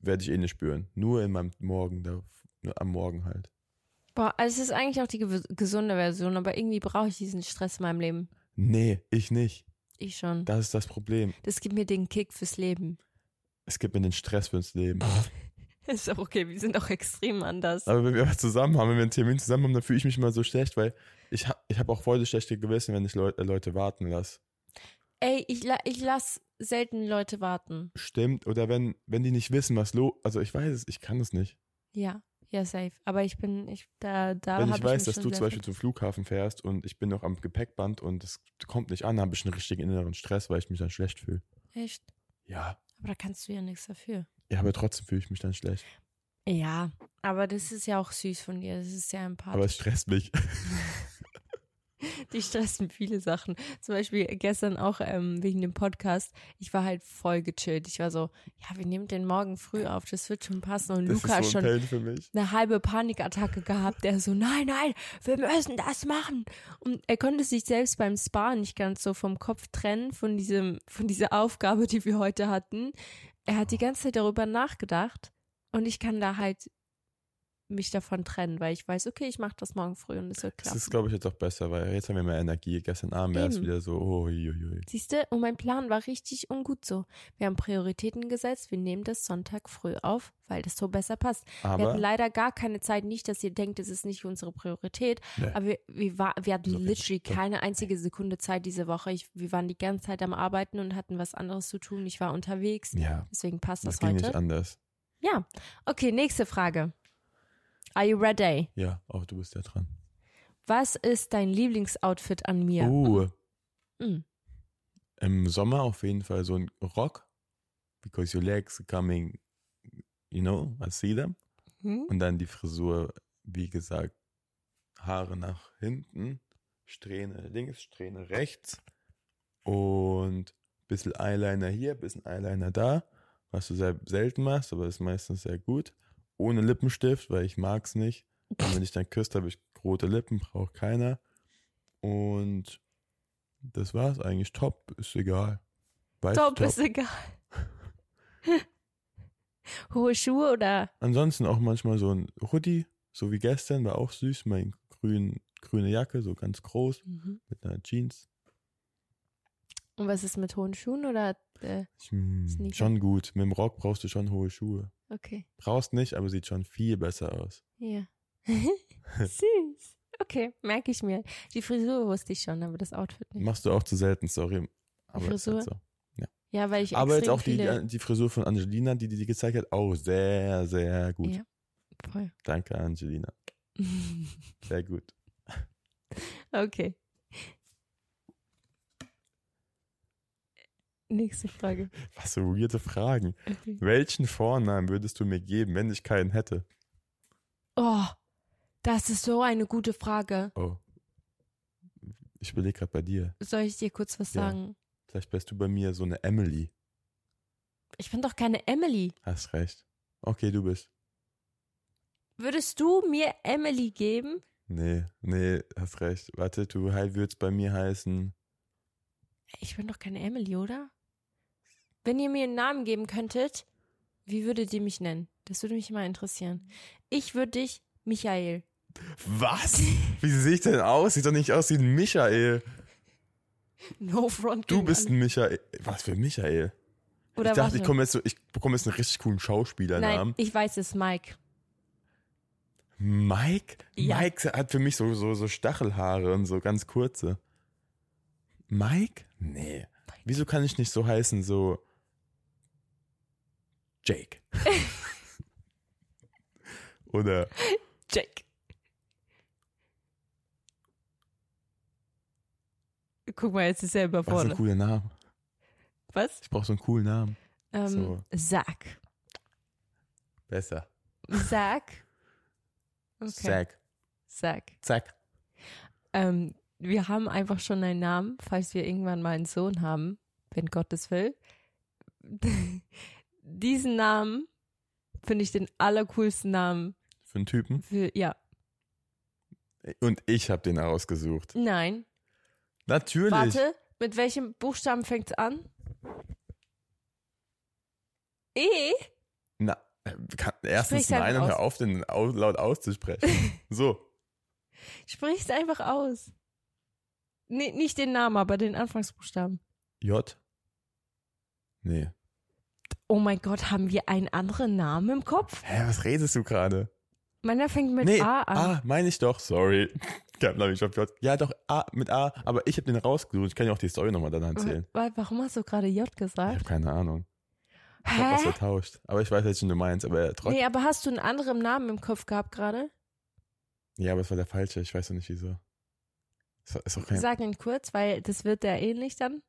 werde ich eh nicht spüren. Nur in meinem Morgen, da, nur am Morgen halt. Boah, also es ist eigentlich auch die gew- gesunde Version, aber irgendwie brauche ich diesen Stress in meinem Leben. Nee, ich nicht. Ich schon. Das ist das Problem. Das gibt mir den Kick fürs Leben. Es gibt mir den Stress fürs Leben. Ist auch okay, wir sind auch extrem anders. Aber wenn wir was zusammen haben, wenn wir einen Termin zusammen haben, dann fühle ich mich immer so schlecht, weil ich, ha ich habe auch voll das schlechte Gewissen, wenn ich Leut äh, Leute warten lasse. Ey, ich, la ich lass selten Leute warten. Stimmt. Oder wenn, wenn die nicht wissen, was los Also ich weiß es, ich kann es nicht. Ja, ja, safe. Aber ich bin, ich, da, da wenn hab ich weiß, mich dass du zum Beispiel zum Flughafen fährst und ich bin noch am Gepäckband und es kommt nicht an, habe ich einen richtigen inneren Stress, weil ich mich dann schlecht fühle. Echt? Ja. Aber da kannst du ja nichts dafür. Ja, aber trotzdem fühle ich mich dann schlecht. Ja, aber das ist ja auch süß von dir. Das ist sehr Aber empathisch. es stresst mich. Die stressen viele Sachen. Zum Beispiel gestern auch ähm, wegen dem Podcast. Ich war halt voll gechillt. Ich war so, ja, wir nehmen den morgen früh auf, das wird schon passen. Und Das Luca ist so schon ein mich. eine halbe Panikattacke gehabt. Der so, nein, nein, wir müssen das machen. Und er konnte sich selbst beim Spa nicht ganz so vom Kopf trennen von diesem, von dieser Aufgabe, die wir heute hatten. Er hat die ganze Zeit darüber nachgedacht und ich kann da halt mich davon trennen, weil ich weiß, okay, ich mache das morgen früh und es wird Das klappen. ist, glaube ich, jetzt auch besser, weil jetzt haben wir mehr Energie. Gestern Abend wäre es wieder so, oh, ui. Siehst du, und mein Plan war richtig ungut so. Wir haben Prioritäten gesetzt, wir nehmen das Sonntag früh auf, weil das so besser passt. wir hatten Aber, leider gar keine Zeit, nicht, dass ihr denkt, es ist nicht unsere Priorität, Nee. aber wir, wir, war, wir hatten okay. literally Doch. keine einzige Sekunde Zeit diese Woche. Ich, wir waren die ganze Zeit am Arbeiten und hatten was anderes zu tun. Ich war unterwegs, ja, deswegen passt das das, ging heute. nicht anders. Ja, okay, nächste Frage. Are you ready? Ja, auch du bist ja dran. Was ist dein Lieblingsoutfit an mir? Oh, Mm. im Sommer auf jeden Fall so ein Rock, because your legs are coming, you know, I see them. Hm? Und dann die Frisur, wie gesagt, Haare nach hinten, Strähne links, Strähne rechts und bisschen Eyeliner hier, bisschen Eyeliner da, was du sehr selten machst, aber ist meistens sehr gut. Ohne Lippenstift, weil ich mag's nicht. Und wenn ich dann küsst, habe ich rote Lippen, braucht keiner. Und das war's eigentlich. Top, ist egal. Weiß Top, ist egal. Hohe Schuhe oder? Ansonsten auch manchmal so ein Hoodie, so wie gestern, war auch süß. Mein grün, grüne Jacke, so ganz groß, Mhm. mit einer Jeans. Und was ist mit hohen Schuhen oder? Äh, Ich, hm, schon gut. Mit dem Rock brauchst du schon hohe Schuhe. okay, Brauchst nicht, aber sieht schon viel besser aus. ja. Süß. Okay, merke ich mir. Die Frisur wusste ich schon, aber das Outfit nicht. Machst du auch zu selten, sorry. Aber ist halt Frisur? so. Ja, weil ich Aber jetzt auch die, die Frisur von Angelina, die die dir gezeigt hat, auch sehr, sehr gut. Ja, voll. Danke, Angelina. Sehr gut. okay. Nächste Frage. Was für weirde Fragen. Okay. Welchen Vornamen würdest du mir geben, wenn ich keinen hätte? Oh, das ist so eine gute Frage. Oh. Ich überlege gerade bei dir. Soll ich dir kurz was Ja. sagen? Vielleicht wärst du bei mir so eine Emily. Ich bin doch keine Emily. Hast recht. Okay, du bist. Würdest du mir Emily geben? Nee, nee, hast recht. Warte, du würdest bei mir heißen. Ich bin doch keine Emily, oder? Wenn ihr mir einen Namen geben könntet, wie würdet ihr mich nennen? Das würde mich mal interessieren. Ich würde dich Michael. Was? Wie sehe ich denn aus? Sieht doch nicht aus wie ein Michael. No front. Du bist ein Michael. Was für ein Michael? Oder ich dachte, ich komme jetzt so, ich bekomme jetzt einen richtig coolen Schauspielernamen. Nein, ich weiß es, Mike. Mike? Ja. Mike hat für mich so, so, so Stachelhaare und so ganz kurze. Mike? Nee. Wieso kann ich nicht so heißen, so Jake? Oder Jake. Guck mal, jetzt ist er was ist ein überfordert. cooler Name? Was? Ich brauche so einen coolen Namen. Ähm, So. Zach. Besser. Zach. Okay. Zack. Zach. Zack. Ähm, wir haben einfach schon einen Namen, falls wir irgendwann mal einen Sohn haben, wenn Gott es will. Diesen Namen finde ich den allercoolsten Namen Für einen Typen. für, ja, Und ich habe den ausgesucht. nein. Natürlich. Warte, mit welchem Buchstaben fängt es an? E? Na, kann, erstens einfach nein und hör auf, den au laut auszusprechen. so. Sprich's einfach aus. Nee, nicht den Namen, aber den Anfangsbuchstaben. J? Nee. Oh mein Gott, haben wir einen anderen Namen im Kopf? Hä, was redest du gerade? Meiner fängt mit Nee, A an. A, meine ich doch. Sorry. Ich. Ja, doch, A mit A, aber ich habe den rausgesucht. Ich kann ja auch die Story nochmal dann erzählen. Wa- Warum hast du gerade J Ich gesagt? habe keine Ahnung. Ich hab was vertauscht. Aber ich weiß, welchen du meinst. Aber trotzdem. Nee, aber hast du einen anderen Namen im Kopf gehabt gerade? Ja, aber es war der falsche. Ich weiß noch nicht wieso. Ist, ist kein, Sag ihn kurz, weil das wird der ähnlich dann.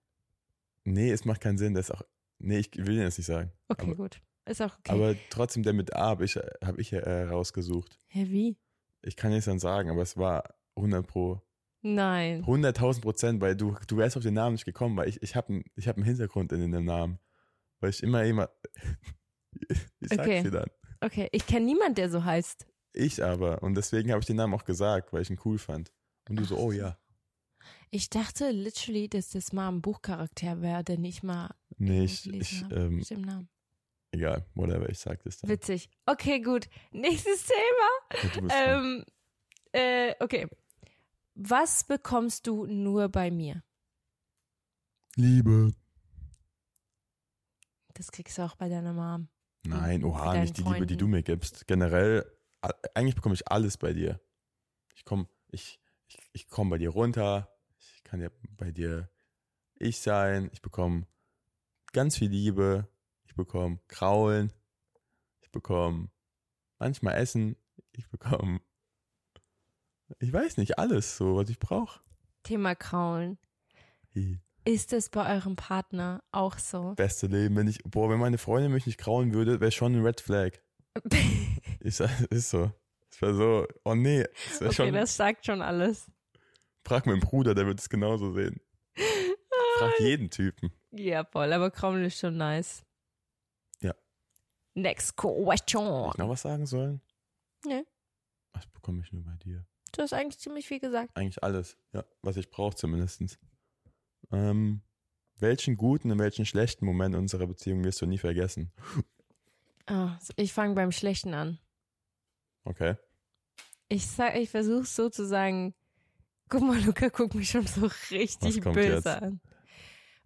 nee, es macht keinen Sinn. Das ist auch. Nee, ich will den jetzt nicht sagen. Okay, Aber- gut. Ist auch okay. Aber trotzdem, der mit A habe ich, hab ich äh, rausgesucht. Hä, wie? Ich kann nichts dann sagen, aber es war 100 pro. Nein. 100.000 Prozent, weil du, du wärst auf den Namen nicht gekommen, weil ich, ich habe einen ich hab einen Hintergrund in dem Namen. Weil ich immer, immer. ich sag's Okay. dir dann. Okay, ich kenne niemanden, der so heißt. Ich aber. Und deswegen habe ich den Namen auch gesagt, weil ich ihn cool fand. Und du so, Ach oh so. ja. Ich dachte literally, dass das mal ein Buchcharakter wäre, der nicht mal Nee, ich, ich, ähm, dem Namen. Egal, whatever, ich sag das dann. Witzig. Okay, gut. Nächstes Thema. Ja. Ähm, äh, okay. Was bekommst du nur bei mir? Liebe. Das kriegst du auch bei deiner Mom. Nein, oha, nicht die Liebe, die Freunden. du mir gibst. Generell, eigentlich bekomme ich alles bei dir. Ich komme ich, ich, ich komm bei dir runter. Ich kann ja bei dir ich sein. Ich bekomme ganz viel Liebe. Ich bekomme Kraulen. Ich bekomme manchmal Essen. Ich bekomme, ich weiß nicht, alles so, was ich brauche. Thema Kraulen. Ist es bei eurem Partner auch so? Beste Leben, wenn ich, boah, wenn meine Freundin mich nicht kraulen würde, wäre schon ein Red Flag. Ich ist so. Es wäre so, oh nee, okay, schon. das sagt schon alles. Frag meinen Bruder, der wird es genauso sehen. Frag jeden Typen. Ja, voll, aber Kraulen ist schon nice. Ja. Next Hätte question. ich noch was sagen sollen? Nee. Was bekomme ich nur bei dir? Du hast eigentlich ziemlich viel gesagt. Eigentlich alles, ja, was ich brauche zumindest. Ähm, welchen guten und welchen schlechten Moment unserer Beziehung wirst du nie vergessen? Ah, ich fange beim Schlechten an. Okay. Ich sag, ich versuche so zu sagen. Guck mal, Luca guckt mich schon so richtig böse jetzt? an.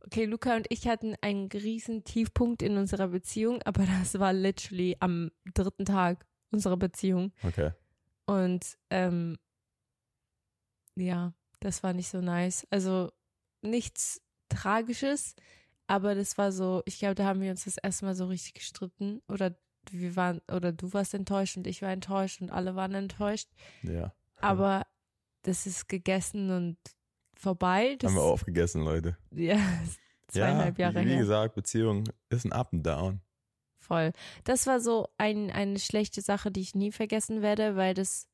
Okay, Luca und ich hatten einen riesen Tiefpunkt in unserer Beziehung, aber das war literally am dritten Tag unserer Beziehung. Okay. Und ähm, ja, das war nicht so nice. Also nichts Tragisches, aber das war so, ich glaube, da haben wir uns das erste Mal so richtig gestritten. Oder wir waren, oder du warst enttäuscht und ich war enttäuscht und alle waren enttäuscht. Ja. Aber das ist gegessen und vorbei. Das, Haben wir aufgegessen, Leute. Ja, zweieinhalb ja, Jahre wie, wie her. gesagt, Beziehung ist ein Up and Down. Voll. Das war so ein, eine schlechte Sache, die ich nie vergessen werde, weil das.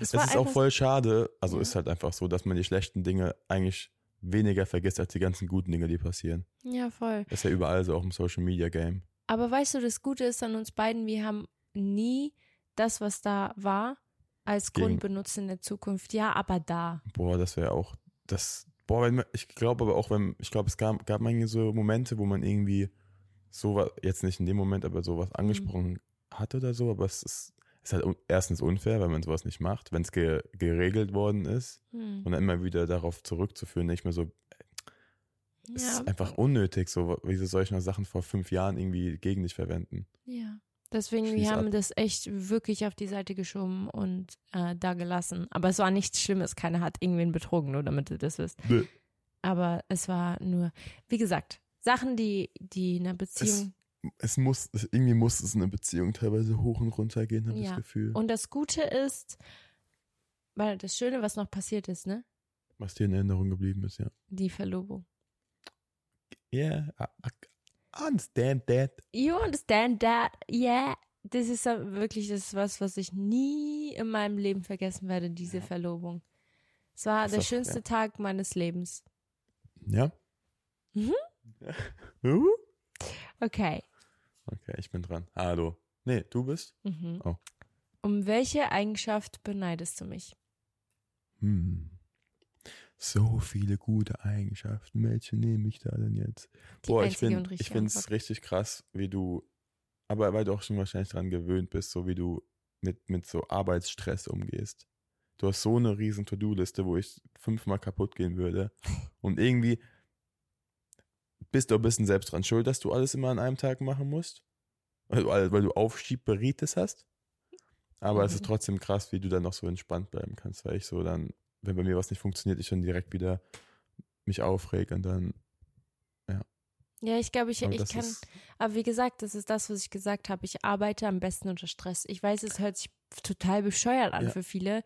Es ist auch voll schade, also Ja. ist halt einfach so, dass man die schlechten Dinge eigentlich weniger vergisst als die ganzen guten Dinge, die passieren. Ja, voll. Ist ja überall so, auch im Social Media Game. Aber weißt du, das Gute ist an uns beiden, wir haben nie das, was da war, als Grund benutzt in der Zukunft. Ja, aber da. Boah, das wäre auch, das, boah, wenn ich glaube aber auch, wenn, ich glaube, es gab, gab manche so Momente, wo man irgendwie sowas, jetzt nicht in dem Moment, aber sowas angesprochen hat oder so, aber es ist, ist halt erstens unfair, weil man sowas nicht macht, wenn es ge geregelt worden ist Hm. und dann immer wieder darauf zurückzuführen, nicht mehr so, es Ja, ist einfach unnötig, so, wieso soll ich noch Sachen vor fünf Jahren irgendwie gegen dich verwenden? ja. Deswegen, Schließ wir haben ab. das echt wirklich auf die Seite geschoben und äh, da gelassen. Aber es war nichts Schlimmes. Keiner hat irgendwen betrogen, nur damit du das wisst. Nö. Aber es war nur, wie gesagt, Sachen, die, die in einer Beziehung. Es muss, es, irgendwie muss es in einer Beziehung teilweise hoch und runter gehen, habe ich Ja. das Gefühl. Und das Gute ist, weil das Schöne, was noch passiert ist, ne? was dir in Erinnerung geblieben ist, ja. Die Verlobung. Yeah, I, I understand that. You understand that? Yeah. Das ist wirklich das ist was, was ich nie in meinem Leben vergessen werde, diese Verlobung. Es war Ist der schönste ja. Tag meines Lebens. Ja? Mhm. Ja. Uh. Okay. Okay, ich bin dran. Hallo. Nee, du bist? Mhm. Oh. Um welche Eigenschaft beneidest du mich? Hm. So viele gute Eigenschaften. Welche nehme ich da denn jetzt? Die Boah, ich finde ich es richtig krass, wie du, aber weil du auch schon wahrscheinlich dran gewöhnt bist, so wie du mit, mit so Arbeitsstress umgehst. Du hast so eine riesen To-Do-Liste, wo ich fünfmal kaputt gehen würde. Und irgendwie bist du ein bisschen selbst dran schuld, dass du alles immer an einem Tag machen musst. Weil du, weil du Aufschiebberitis hast. Aber es ist Mhm. trotzdem krass, wie du dann noch so entspannt bleiben kannst, weil ich so dann, wenn bei mir was nicht funktioniert, ich dann direkt wieder mich aufreg und dann. Ja, ich glaube, ich, aber ich kann. Aber wie gesagt, das ist das, was ich gesagt habe. Ich arbeite am besten unter Stress. Ich weiß, es hört sich total bescheuert an Ja. für viele.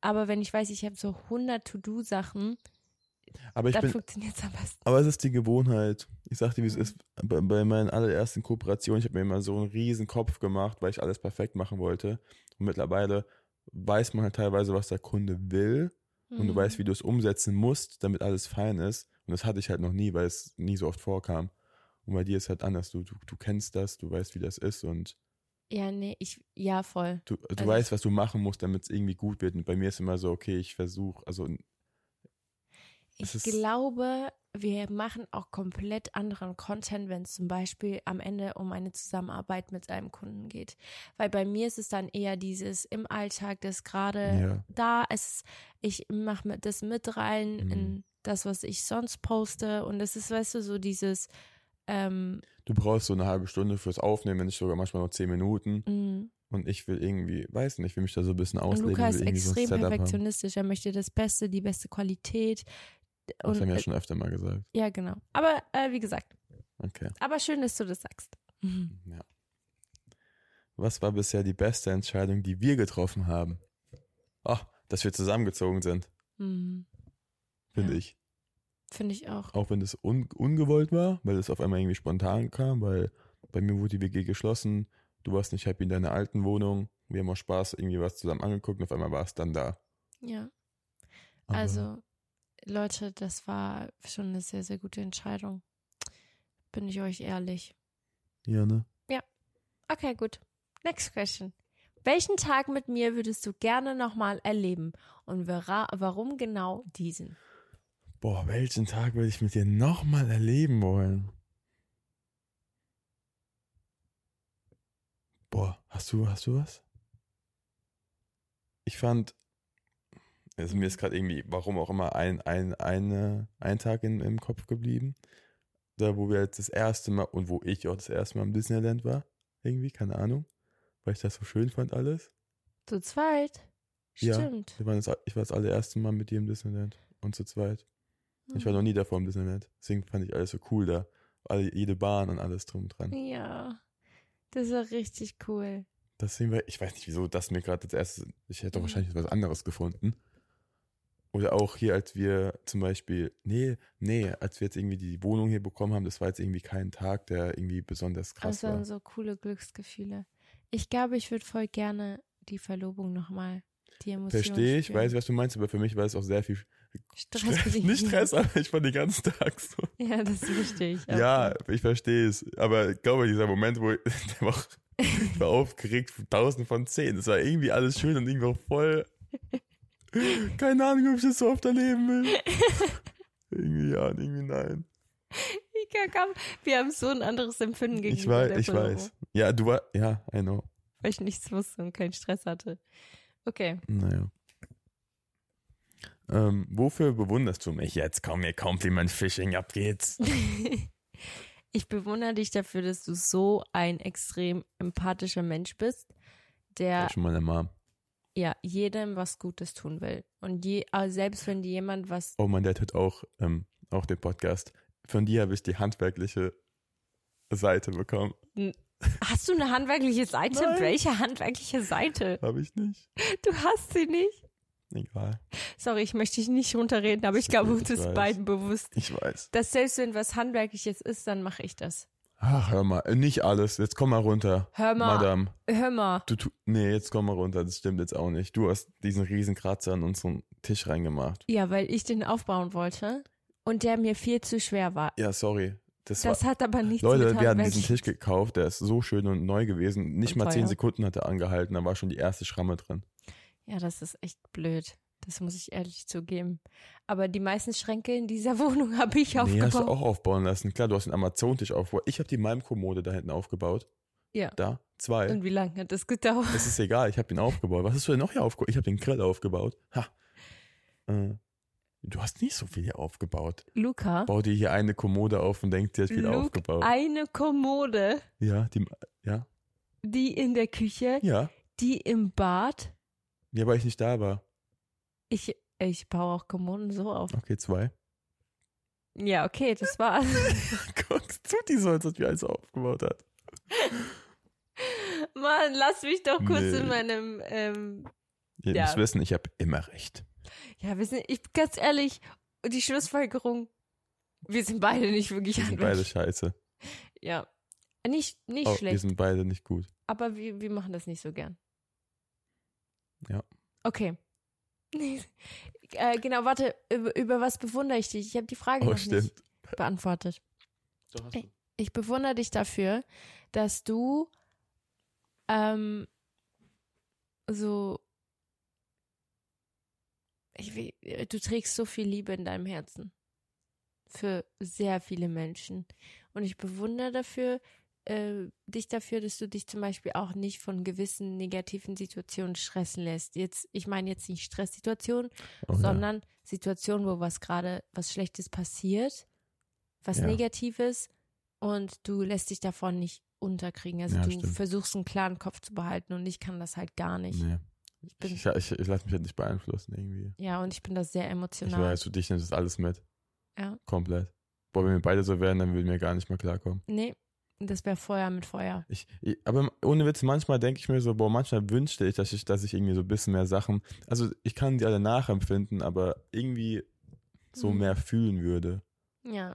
Aber wenn ich weiß, ich habe so 100 To-Do-Sachen, aber ich dann funktioniert es am besten. Aber es ist die Gewohnheit. Ich sagte, wie es Mhm. ist. Bei, bei meinen allerersten Kooperationen, ich habe mir immer so einen riesen Kopf gemacht, weil ich alles perfekt machen wollte. Und mittlerweile weiß man halt teilweise, was der Kunde will. Und du Mhm. weißt, wie du es umsetzen musst, damit alles fein ist. Und das hatte ich halt noch nie, weil es nie so oft vorkam. Und bei dir ist halt anders. Du, du, du kennst das, du weißt, wie das ist und Ja, nee, ich, ja, voll. du, du Also weißt, was du machen musst, damit es irgendwie gut wird. Und bei mir ist immer so, okay, ich versuche, also Ich glaube, wir machen auch komplett anderen Content, wenn es zum Beispiel am Ende um eine Zusammenarbeit mit einem Kunden geht. Weil bei mir ist es dann eher dieses im Alltag, das gerade Ja. da ist, ich mache das mit rein Mhm. in das, was ich sonst poste. Und es ist, weißt du, so dieses, ähm, Du brauchst so eine halbe Stunde fürs Aufnehmen, wenn nicht sogar manchmal noch zehn Minuten. mh. Und ich will irgendwie, weiß nicht, ich will mich da so ein bisschen und ausleben. Luca ist so extrem haben. perfektionistisch. Er möchte das Beste, die beste Qualität. Das Und, haben wir ja äh, schon öfter mal gesagt. ja, genau. Aber äh, wie gesagt, Okay. aber schön, dass du das sagst. Mhm. Ja. Was war bisher die beste Entscheidung, die wir getroffen haben? Ach, dass wir zusammengezogen sind, Mhm. finde Ja. ich. Finde ich auch. Auch wenn das un ungewollt war, weil es auf einmal irgendwie spontan kam, weil bei mir wurde die WG geschlossen, du warst nicht happy in deiner alten Wohnung, wir haben auch Spaß irgendwie was zusammen angeguckt und auf einmal war es dann da. Ja. Aber Also, Leute, das war schon eine sehr, sehr gute Entscheidung. Bin ich euch ehrlich. Ja, ne? Okay, gut. Next question. Welchen Tag mit mir würdest du gerne nochmal erleben? Und warum genau diesen? Boah, welchen Tag würde ich mit dir nochmal erleben wollen? Boah, hast du, hast du was? Ich fand, also mir ist gerade irgendwie, warum auch immer, ein, ein, eine, ein Tag in, im Kopf geblieben. Da, wo wir jetzt das erste Mal und wo ich auch das erste Mal im Disneyland war. Irgendwie, keine Ahnung. Weil ich das so schön fand alles. Zu zweit? Ja. Stimmt. Wir waren das, ich war das allererste Mal mit dir im Disneyland. Und zu zweit. Ich war noch nie davor im Disneyland. Deswegen fand ich alles so cool da. Alle, jede Bahn und alles drum und dran. Ja. Das war richtig cool. Deswegen war, ich weiß nicht, wieso das mir gerade als erstes, ich hätte doch Mhm. wahrscheinlich was anderes gefunden. Oder auch hier, als wir zum Beispiel, nee, nee, als wir jetzt irgendwie die Wohnung hier bekommen haben, das war jetzt irgendwie kein Tag, der irgendwie besonders krass Das waren war. so coole Glücksgefühle. Ich glaube, ich würde voll gerne die Verlobung nochmal. Die Emotionen Verstehe ich, spüren. weiß, was du meinst, aber für mich war es auch sehr viel Stress dich. nicht Stress, aber ich war den ganzen Tag so. Ja, das ist wichtig. Ja, ich verstehe es. Aber ich glaube, dieser Moment, wo der war, ich war aufgeregt, tausend von zehn. Es war irgendwie alles schön und irgendwie auch voll. Keine Ahnung, ob ich das so oft erleben will. Irgendwie ja irgendwie nein. Ich kann kaum- Wir haben so ein anderes Empfinden gegenüber Ich weiß, ich Verlobung, weiß. Ja, du war, ja, I know. Weil ich nichts wusste und keinen Stress hatte. Okay. Naja. Ähm, wofür bewunderst du mich jetzt? Komm, mir Compliment Fishing, ab geht's. ich bewundere dich dafür, dass du so ein extrem empathischer Mensch bist, der Ja, schon mal eine Mom. Ja jedem was Gutes tun will. Und je, also selbst wenn jemand was. Oh, mein Dad hört auch, ähm, auch den Podcast. Von dir habe ich die handwerkliche Seite bekommen. Hast du eine handwerkliche Seite? Nein. Welche handwerkliche Seite? Habe ich nicht. Du hast sie nicht. Egal. Sorry, ich möchte dich nicht runterreden, aber ich glaube, uns ist beiden bewusst, Ich weiß. dass selbst wenn was Handwerkliches ist, dann mache ich das. Ach, hör mal. äh, Nicht alles. Jetzt komm mal runter. Hör mal, Madame. hör mal. Du, tu nee, jetzt komm mal runter. Das stimmt jetzt auch nicht. Du hast diesen riesen Kratzer an unseren Tisch reingemacht. Ja, weil ich den aufbauen wollte und der mir viel zu schwer war. Ja, sorry. Das, Das war, hat aber nichts Leute, mit wir hatten diesen Tisch gekauft. Der ist so schön und neu gewesen. Nicht Und mal zehn teuer. Sekunden hat er angehalten. Da war schon die erste Schramme drin. Ja, das ist echt blöd. Das muss ich ehrlich zugeben. Aber die meisten Schränke in dieser Wohnung habe ich Nee, hast du aufgebaut. auch aufbauen lassen. Klar, du hast den Amazon-Tisch aufgebaut. Ich habe die Malmkommode da hinten aufgebaut. Ja. Da, zwei. Und wie lange hat das gedauert? Das ist egal, ich habe ihn aufgebaut. Was hast du denn noch hier aufgebaut? Ich habe den Grill aufgebaut. Ha. Äh, du hast nicht so viel hier aufgebaut. Luca, Bau dir hier eine Kommode auf und denk, dir ist viel Luke, aufgebaut. eine Kommode, Ja, die, ja, die in der Küche, ja. die im Bad. Ja, weil ich nicht da war. Ich, ich baue auch Kommoden so auf. Okay, zwei. Ja, okay, das war's. Guck, tut die so, als ob die alles aufgebaut hat. Mann, lass mich doch kurz Nee. in meinem. Ähm, Ihr Ja. müsst wissen, ich habe immer recht. ja, wir sind, ich ganz ehrlich, die Schlussfolgerung, wir sind beide nicht wirklich Wir sind beide scheiße. Ja. Nicht, nicht Oh, wir schlecht, sind beide nicht gut. aber wir, wir machen das nicht so gern. Ja. Okay. Äh, genau, warte, über, über was bewundere ich dich? Ich habe die Frage Oh, noch stimmt. nicht beantwortet. Doch, hast du. Ich bewundere dich dafür, dass du ähm, so ich, will- du trägst so viel Liebe in deinem Herzen für sehr viele Menschen. Und ich bewundere dafür, äh, dich dafür, dass du dich zum Beispiel auch nicht von gewissen negativen Situationen stressen lässt. Jetzt, ich meine jetzt nicht Stresssituationen, Oh, ja. sondern Situationen, wo was gerade was Schlechtes passiert, was Ja. Negatives und du lässt dich davon nicht unterkriegen. Also Ja, du stimmt. versuchst einen klaren Kopf zu behalten und ich kann das halt gar nicht. Nee. Ich bin, Ich, ich, ich lasse mich halt nicht beeinflussen irgendwie. ja, und ich bin da sehr Ich emotional. weiß, du dich nimmst das alles mit. Ja. Komplett. Boah, wenn wir beide so wären, dann würden wir gar nicht mehr klarkommen. Nee, das wäre Feuer mit Feuer. Ich, aber ohne Witz, manchmal denke ich mir so, boah, manchmal wünschte ich, dass ich, dass ich irgendwie so ein bisschen mehr Sachen, also ich kann die alle nachempfinden, aber irgendwie so Mhm. mehr fühlen würde. Ja,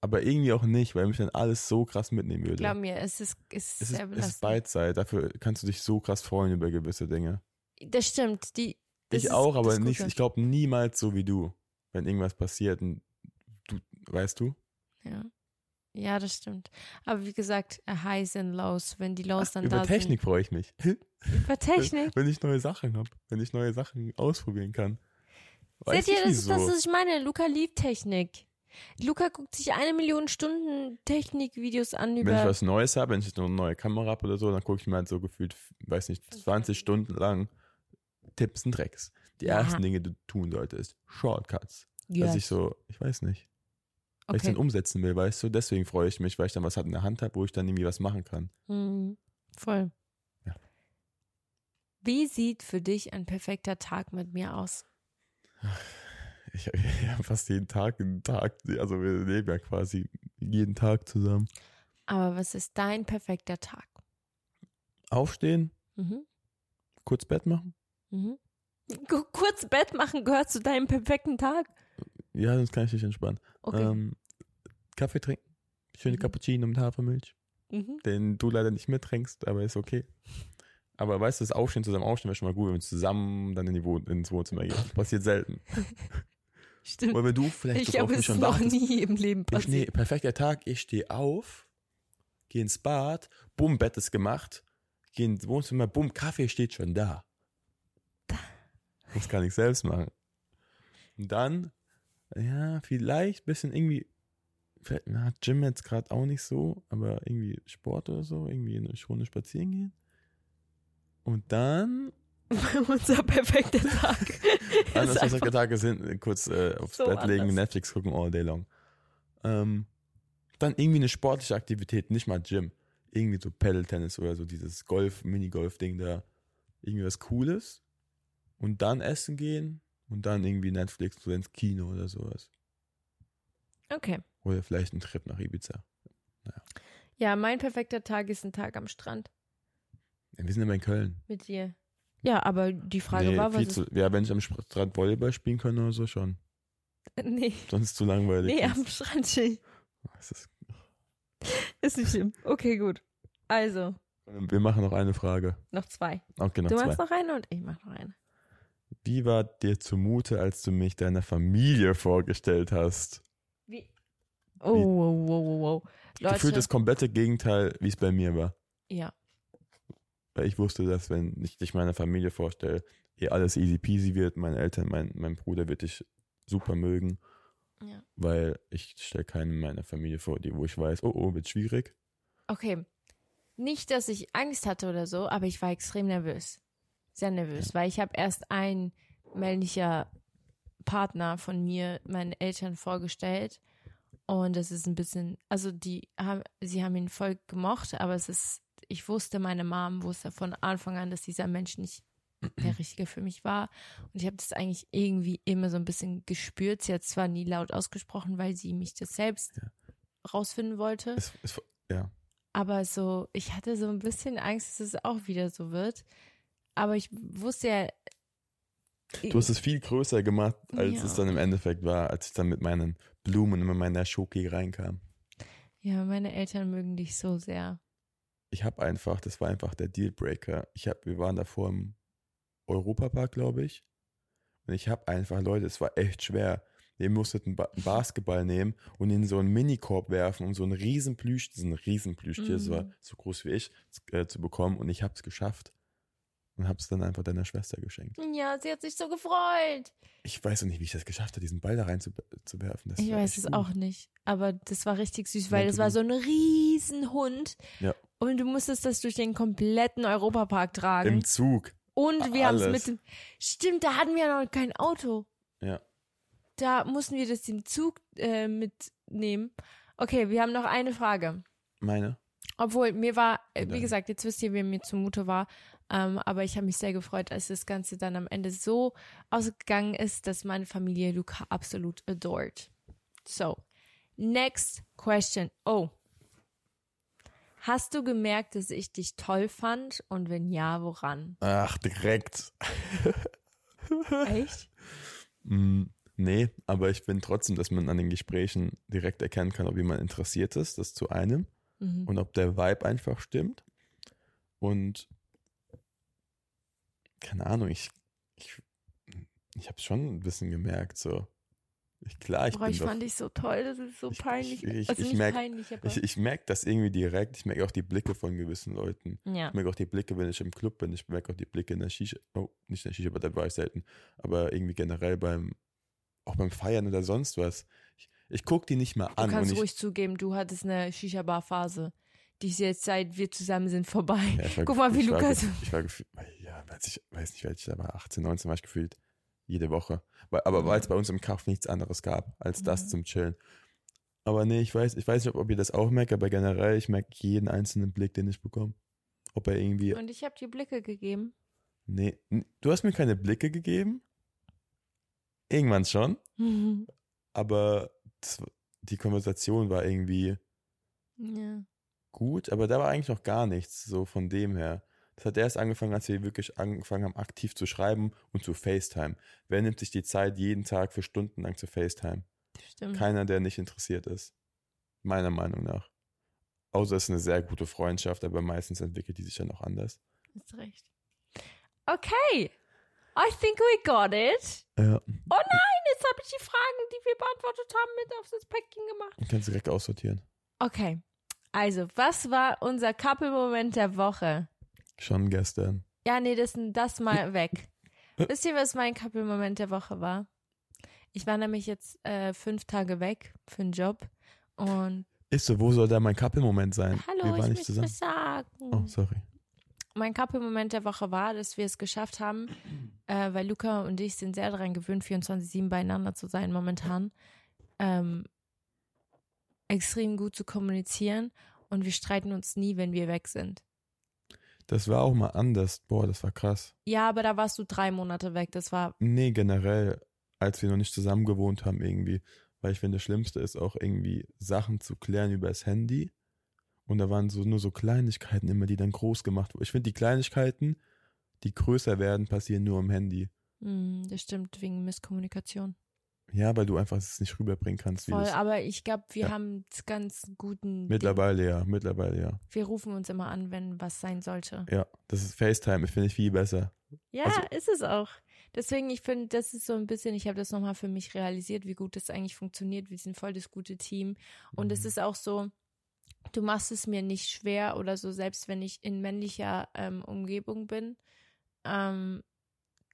Aber irgendwie auch nicht, weil mich dann alles so krass mitnehmen würde. glaub mir, es ist, es ist es ist, es ist. Beidseit, dafür kannst du dich so krass freuen über gewisse Dinge. Das stimmt. Die, das ich auch, aber nicht, ich glaube niemals so wie du, wenn irgendwas passiert und du, weißt du? Ja. Ja, das stimmt. Aber wie gesagt, Highs and Lows, wenn die Lows dann Über da Technik freue ich mich. sind. Über Technik. Wenn ich neue Sachen habe, wenn ich neue Sachen ausprobieren kann. Weiß Seht ihr, das ist das, was ich meine. Luca liebt Technik. Luca guckt sich eine Million Stunden Technikvideos an Wenn ich über. was Neues habe, wenn ich eine neue Kamera habe oder so, dann gucke ich mir halt so gefühlt, weiß nicht, 20 Stunden lang Tipps und Tricks. Die ersten Dinge, die du tun solltest. Shortcuts. Ja, Dass ich so, ich weiß nicht, weil ich dann umsetzen will, weißt du? Deswegen freue ich mich, weil ich dann was halt in der Hand habe, wo ich dann irgendwie was machen kann. Mhm. Voll. Ja. Wie sieht für dich ein perfekter Tag mit mir aus? Ich, habe fast jeden Tag einen Tag, also wir leben ja quasi jeden Tag zusammen. Aber was ist dein perfekter Tag? Aufstehen, Mhm. kurz Bett machen. Mhm. Ku- Kurz Bett machen gehört zu deinem perfekten Tag. Ja, sonst kann ich nicht entspannen. Okay. Ähm, Kaffee trinken. Schöne Mhm. Cappuccino mit Hafermilch. Mhm. Den du leider nicht mittrinkst, aber ist okay. Aber weißt du, das Aufstehen zusammen aufstehen wäre schon mal gut, wenn wir zusammen dann in die Wo ins Wohnzimmer gehen. Passiert selten. Stimmt. Oder wenn du vielleicht Ich habe mich es schon noch wartest. nie im Leben Ich, nee, passiert. perfekter Tag, ich stehe auf, gehe ins Bad, bumm, Bett ist gemacht, gehe ins Wohnzimmer, bumm, Kaffee steht schon da. Das kann ich selbst machen. Und dann, ja, vielleicht ein bisschen irgendwie, vielleicht, na, Gym jetzt gerade auch nicht so, aber irgendwie Sport oder so, irgendwie eine Runde spazieren gehen. Und dann, Unser perfekter Tag. anders einfach- Tage sind, äh, kurz äh, aufs so Bett legen, anders. Netflix gucken all day long. Ähm, dann irgendwie eine sportliche Aktivität, nicht mal Gym. Irgendwie so Paddle-Tennis oder so dieses Golf, Minigolf-Ding da. Irgendwie was Cooles. Und dann essen gehen und dann irgendwie Netflix oder ins Kino oder sowas. Okay. Oder vielleicht ein Trip nach Ibiza. Ja, mein perfekter Tag ist ein Tag am Strand Ja, wir sind immer in Köln. mit dir. Ja, aber die Frage nee, war, was zu, ja, wenn ich am Strand Volleyball spielen kann oder so schon. Nee, Sonst zu langweilig. nee, am Strand chillen. Das ist, Ist nicht schlimm. Okay, gut. Also, wir machen noch eine Frage. noch zwei. Okay, noch du zwei. machst noch eine und ich mach noch eine. Wie war dir zumute, als du mich deiner Familie vorgestellt hast? Wie? Oh, wow, wow, wow, wow. Leute, Gefühlt das komplette Gegenteil, wie es bei mir war. ja. Weil ich wusste, dass wenn ich dich meiner Familie vorstelle, eh alles easy peasy wird. Meine Eltern, mein, mein Bruder wird dich super mögen, ja. weil ich stelle keinen meiner Familie vor, die, wo ich weiß, oh, oh, wird schwierig. Okay. Nicht, dass ich Angst hatte oder so, aber ich war extrem nervös. Sehr nervös, weil ich habe erst ein männlicher Partner von mir meinen Eltern vorgestellt und es ist ein bisschen, also die haben, sie haben ihn voll gemocht, aber es ist, ich wusste, meine Mom wusste von Anfang an, dass dieser Mensch nicht der Richtige für mich war und ich habe das eigentlich irgendwie immer so ein bisschen gespürt. Sie hat zwar nie laut ausgesprochen, weil sie mich das selbst Ja. rausfinden wollte. Es, es, ja, Aber so, ich hatte so ein bisschen Angst, dass es auch wieder so wird. Aber ich wusste ja. du hast es viel größer gemacht, als Ja. es dann im Endeffekt war, als ich dann mit meinen Blumen und mit meiner Schoki reinkam. Ja, meine Eltern mögen dich so sehr. Ich habe einfach, das war einfach der Dealbreaker. Ich habe, wir waren davor im Europapark, glaube ich. Und ich habe einfach, Leute, es war echt schwer. Ihr musstet einen, ba einen Basketball nehmen und in so einen Minikorb werfen, um so einen riesen Plüsch, diesen riesen Plüschtier, das war Mhm. so groß wie ich, äh, zu bekommen. Und ich habe es geschafft. Und habe es dann einfach deiner Schwester geschenkt. Ja, sie hat sich so gefreut. Ich weiß auch nicht, wie ich das geschafft habe, diesen Ball da rein zu, zu werfen. Das Ich weiß es gut. auch nicht. Aber das war richtig süß, Ja, weil es du- war so ein Riesenhund. Ja. Und du musstest das durch den kompletten Europapark tragen. Im Zug. Und wir haben es mit dem. Stimmt, da hatten wir noch kein Auto. Ja. Da mussten wir das im Zug äh, mitnehmen. Okay, wir haben noch eine Frage. Meine? Obwohl, mir war, äh, wie gesagt, jetzt wisst ihr, wie mir zumute war. Ähm, aber ich habe mich sehr gefreut, als das Ganze dann am Ende so ausgegangen ist, dass meine Familie Luca absolut adored. So, next question. Oh. Hast du gemerkt, dass ich dich toll fand? Und wenn ja, woran? Ach, direkt. Echt? Mm, nee, aber ich finde trotzdem, dass man an den Gesprächen direkt erkennen kann, ob jemand interessiert ist, das zu einem. Mhm. und ob der Vibe einfach stimmt. Und keine Ahnung, ich, ich, ich habe schon ein bisschen gemerkt, so. Ich, klar, ich Boah, bin ich doch, fand dich so toll, das ist so Ich- peinlich. ich- ich- also ich merk- peinlich, ich, ich merke das irgendwie direkt. Ich merke auch die Blicke von gewissen Leuten. ja. Ich merke auch die Blicke, wenn ich im Club bin. Ich merke auch die Blicke in der Shisha. Oh, nicht in der Shisha, aber da war ich selten. Aber irgendwie generell beim, auch beim Feiern oder sonst was. Ich, ich gucke die nicht mal Du an. kannst und ich, ruhig zugeben, du hattest eine Shisha-Bar-Phase. Die ist jetzt, seit wir zusammen sind, vorbei. Ja, war Guck mal, wie ich war Lukas- gef- Ich war gefühlt, ja, weiß ich weiß nicht, da war, 18, 19 war ich gefühlt jede Woche. Aber weil es bei uns im Kaff nichts anderes gab, als das Mhm. zum Chillen. Aber nee, ich weiß, ich weiß nicht, ob, ob ihr das auch merkt, aber generell, ich merke jeden einzelnen Blick, den ich bekomme. Ob er irgendwie, Und ich habe dir Blicke gegeben. nee, du hast mir keine Blicke gegeben. Irgendwann schon, aber das, die Konversation war irgendwie ja. Gut, aber da war eigentlich noch gar nichts, so von dem her. Das hat erst angefangen, als wir wirklich angefangen haben, aktiv zu schreiben und zu FaceTime. Wer nimmt sich die Zeit, jeden Tag für Stunden lang zu FaceTime? Stimmt. Keiner, der nicht interessiert ist. Meiner Meinung nach. Außer es ist eine sehr gute Freundschaft, aber meistens entwickelt die sich dann auch anders. Hast recht. Okay. I think we got it. Ja. Oh nein, jetzt habe ich die Fragen, die wir beantwortet haben, mit auf das Päckchen gemacht. Du kannst direkt aussortieren. Okay. Also, was war unser Couple-Moment der Woche? Schon gestern. Ja, nee, das, das mal weg. Wisst ihr, was mein Couple-Moment der Woche war? Ich war nämlich jetzt äh, fünf Tage weg für einen Job und Ist so, wo soll da mein Couple-Moment sein? hallo, wir ich waren nicht muss zusammen. sagen. Oh, sorry. Mein Couple-Moment der Woche war, dass wir es geschafft haben, äh, weil Luca und ich sind sehr daran gewöhnt, 24-7 beieinander zu sein momentan, ähm, extrem gut zu kommunizieren und wir streiten uns nie, wenn wir weg sind. Das war auch mal anders. Boah, das war krass. Ja, aber da warst du drei Monate weg. Das war, Nee, generell, als wir noch nicht zusammen gewohnt haben, irgendwie. Weil ich finde, das Schlimmste ist auch irgendwie Sachen zu klären über das Handy. Und da waren so nur so Kleinigkeiten immer, die dann groß gemacht wurden. Ich finde, die Kleinigkeiten, die größer werden, passieren nur im Handy. mh, das stimmt, wegen Misskommunikation. Ja, weil du einfach es nicht rüberbringen kannst. Wie Voll, aber ich glaube, wir Ja. haben ganz guten. mittlerweile ja, mittlerweile ja. Wir rufen uns immer an, wenn was sein sollte. Ja, das ist FaceTime, finde ich viel besser. Ja, Also- ist es auch. Deswegen, ich finde, das ist so ein bisschen, ich habe das nochmal für mich realisiert, wie gut das eigentlich funktioniert. Wir sind voll das gute Team. Und es Mhm. ist auch so, du machst es mir nicht schwer oder so, selbst wenn ich in männlicher ähm, Umgebung bin, ähm,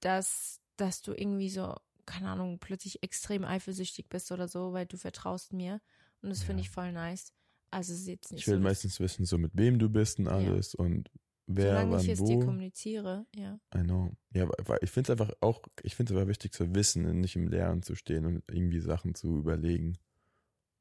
dass, dass du irgendwie so, keine Ahnung, plötzlich extrem eifersüchtig bist oder so, weil du vertraust mir. Und das finde Ja. ich voll nice. Also es ist jetzt nicht Ich will so, meistens wissen, so mit wem du bist und alles und wer, solange wann, ich es wo. dir kommuniziere, ja. I know. Ja, weil- ich finde es einfach auch, ich finde es aber wichtig zu wissen und nicht im Leeren zu stehen und irgendwie Sachen zu überlegen.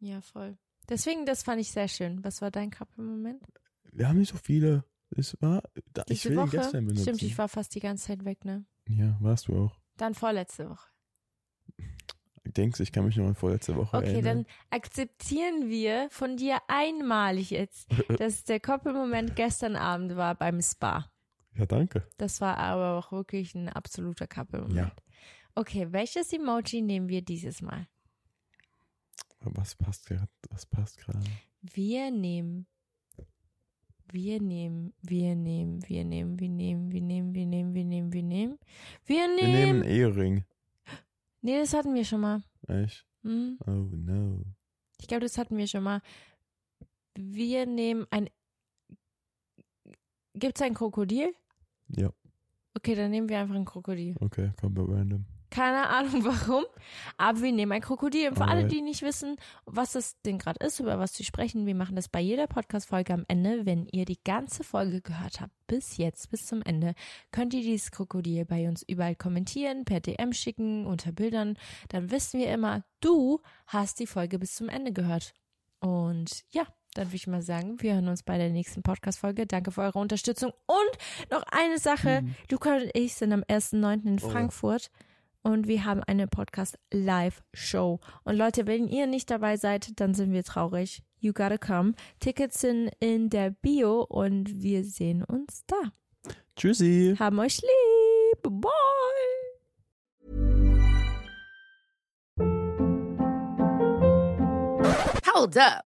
Ja, voll. Deswegen, das fand ich sehr schön. Was war dein Couple-Moment? Wir haben nicht so viele. Es war, da, ich will Woche? gestern benutzen. Stimmt, ich war fast die ganze Zeit weg, ne? ja, warst du auch. Dann vorletzte Woche. Denkst ich kann mich noch an vorletzte Woche okay, erinnern. Okay, dann akzeptieren wir von dir einmalig jetzt, dass der Koppelmoment gestern Abend war beim Spa. Ja, danke. Das war aber auch wirklich ein absoluter Koppelmoment. Ja. Okay, welches Emoji nehmen wir dieses Mal? Was passt gerade? Was passt gerade? Wir nehmen. Wir nehmen, wir nehmen, wir nehmen, wir nehmen, wir nehmen, wir nehmen, wir nehmen, wir nehmen. Wir nehmen. Wir nehmen einen Ehering. Nee, das hatten wir schon mal. Echt? Hm? Oh no. Ich glaube, das hatten wir schon mal. Wir nehmen ein. Gibt es ein Krokodil? Ja. Okay, dann nehmen wir einfach ein Krokodil. Okay, komplett random. Keine Ahnung warum, aber wir nehmen ein Krokodil. Und für alle, die nicht wissen, was das denn gerade ist, über was wir sprechen, wir machen das bei jeder Podcast-Folge am Ende. Wenn ihr die ganze Folge gehört habt, bis jetzt, bis zum Ende, könnt ihr dieses Krokodil bei uns überall kommentieren, per DM schicken, unter Bildern. Dann wissen wir immer, du hast die Folge bis zum Ende gehört. Und ja, dann würde ich mal sagen, wir hören uns bei der nächsten Podcast-Folge. Danke für eure Unterstützung. Und noch eine Sache. Luca und ich sind am 1.9. in Oh. Und wir haben eine Podcast-Live-Show. Und Leute, wenn ihr nicht dabei seid, dann sind wir traurig. You gotta come. Tickets sind in der Bio und wir sehen uns da. Tschüssi. Haben euch lieb. Bye. Hold up.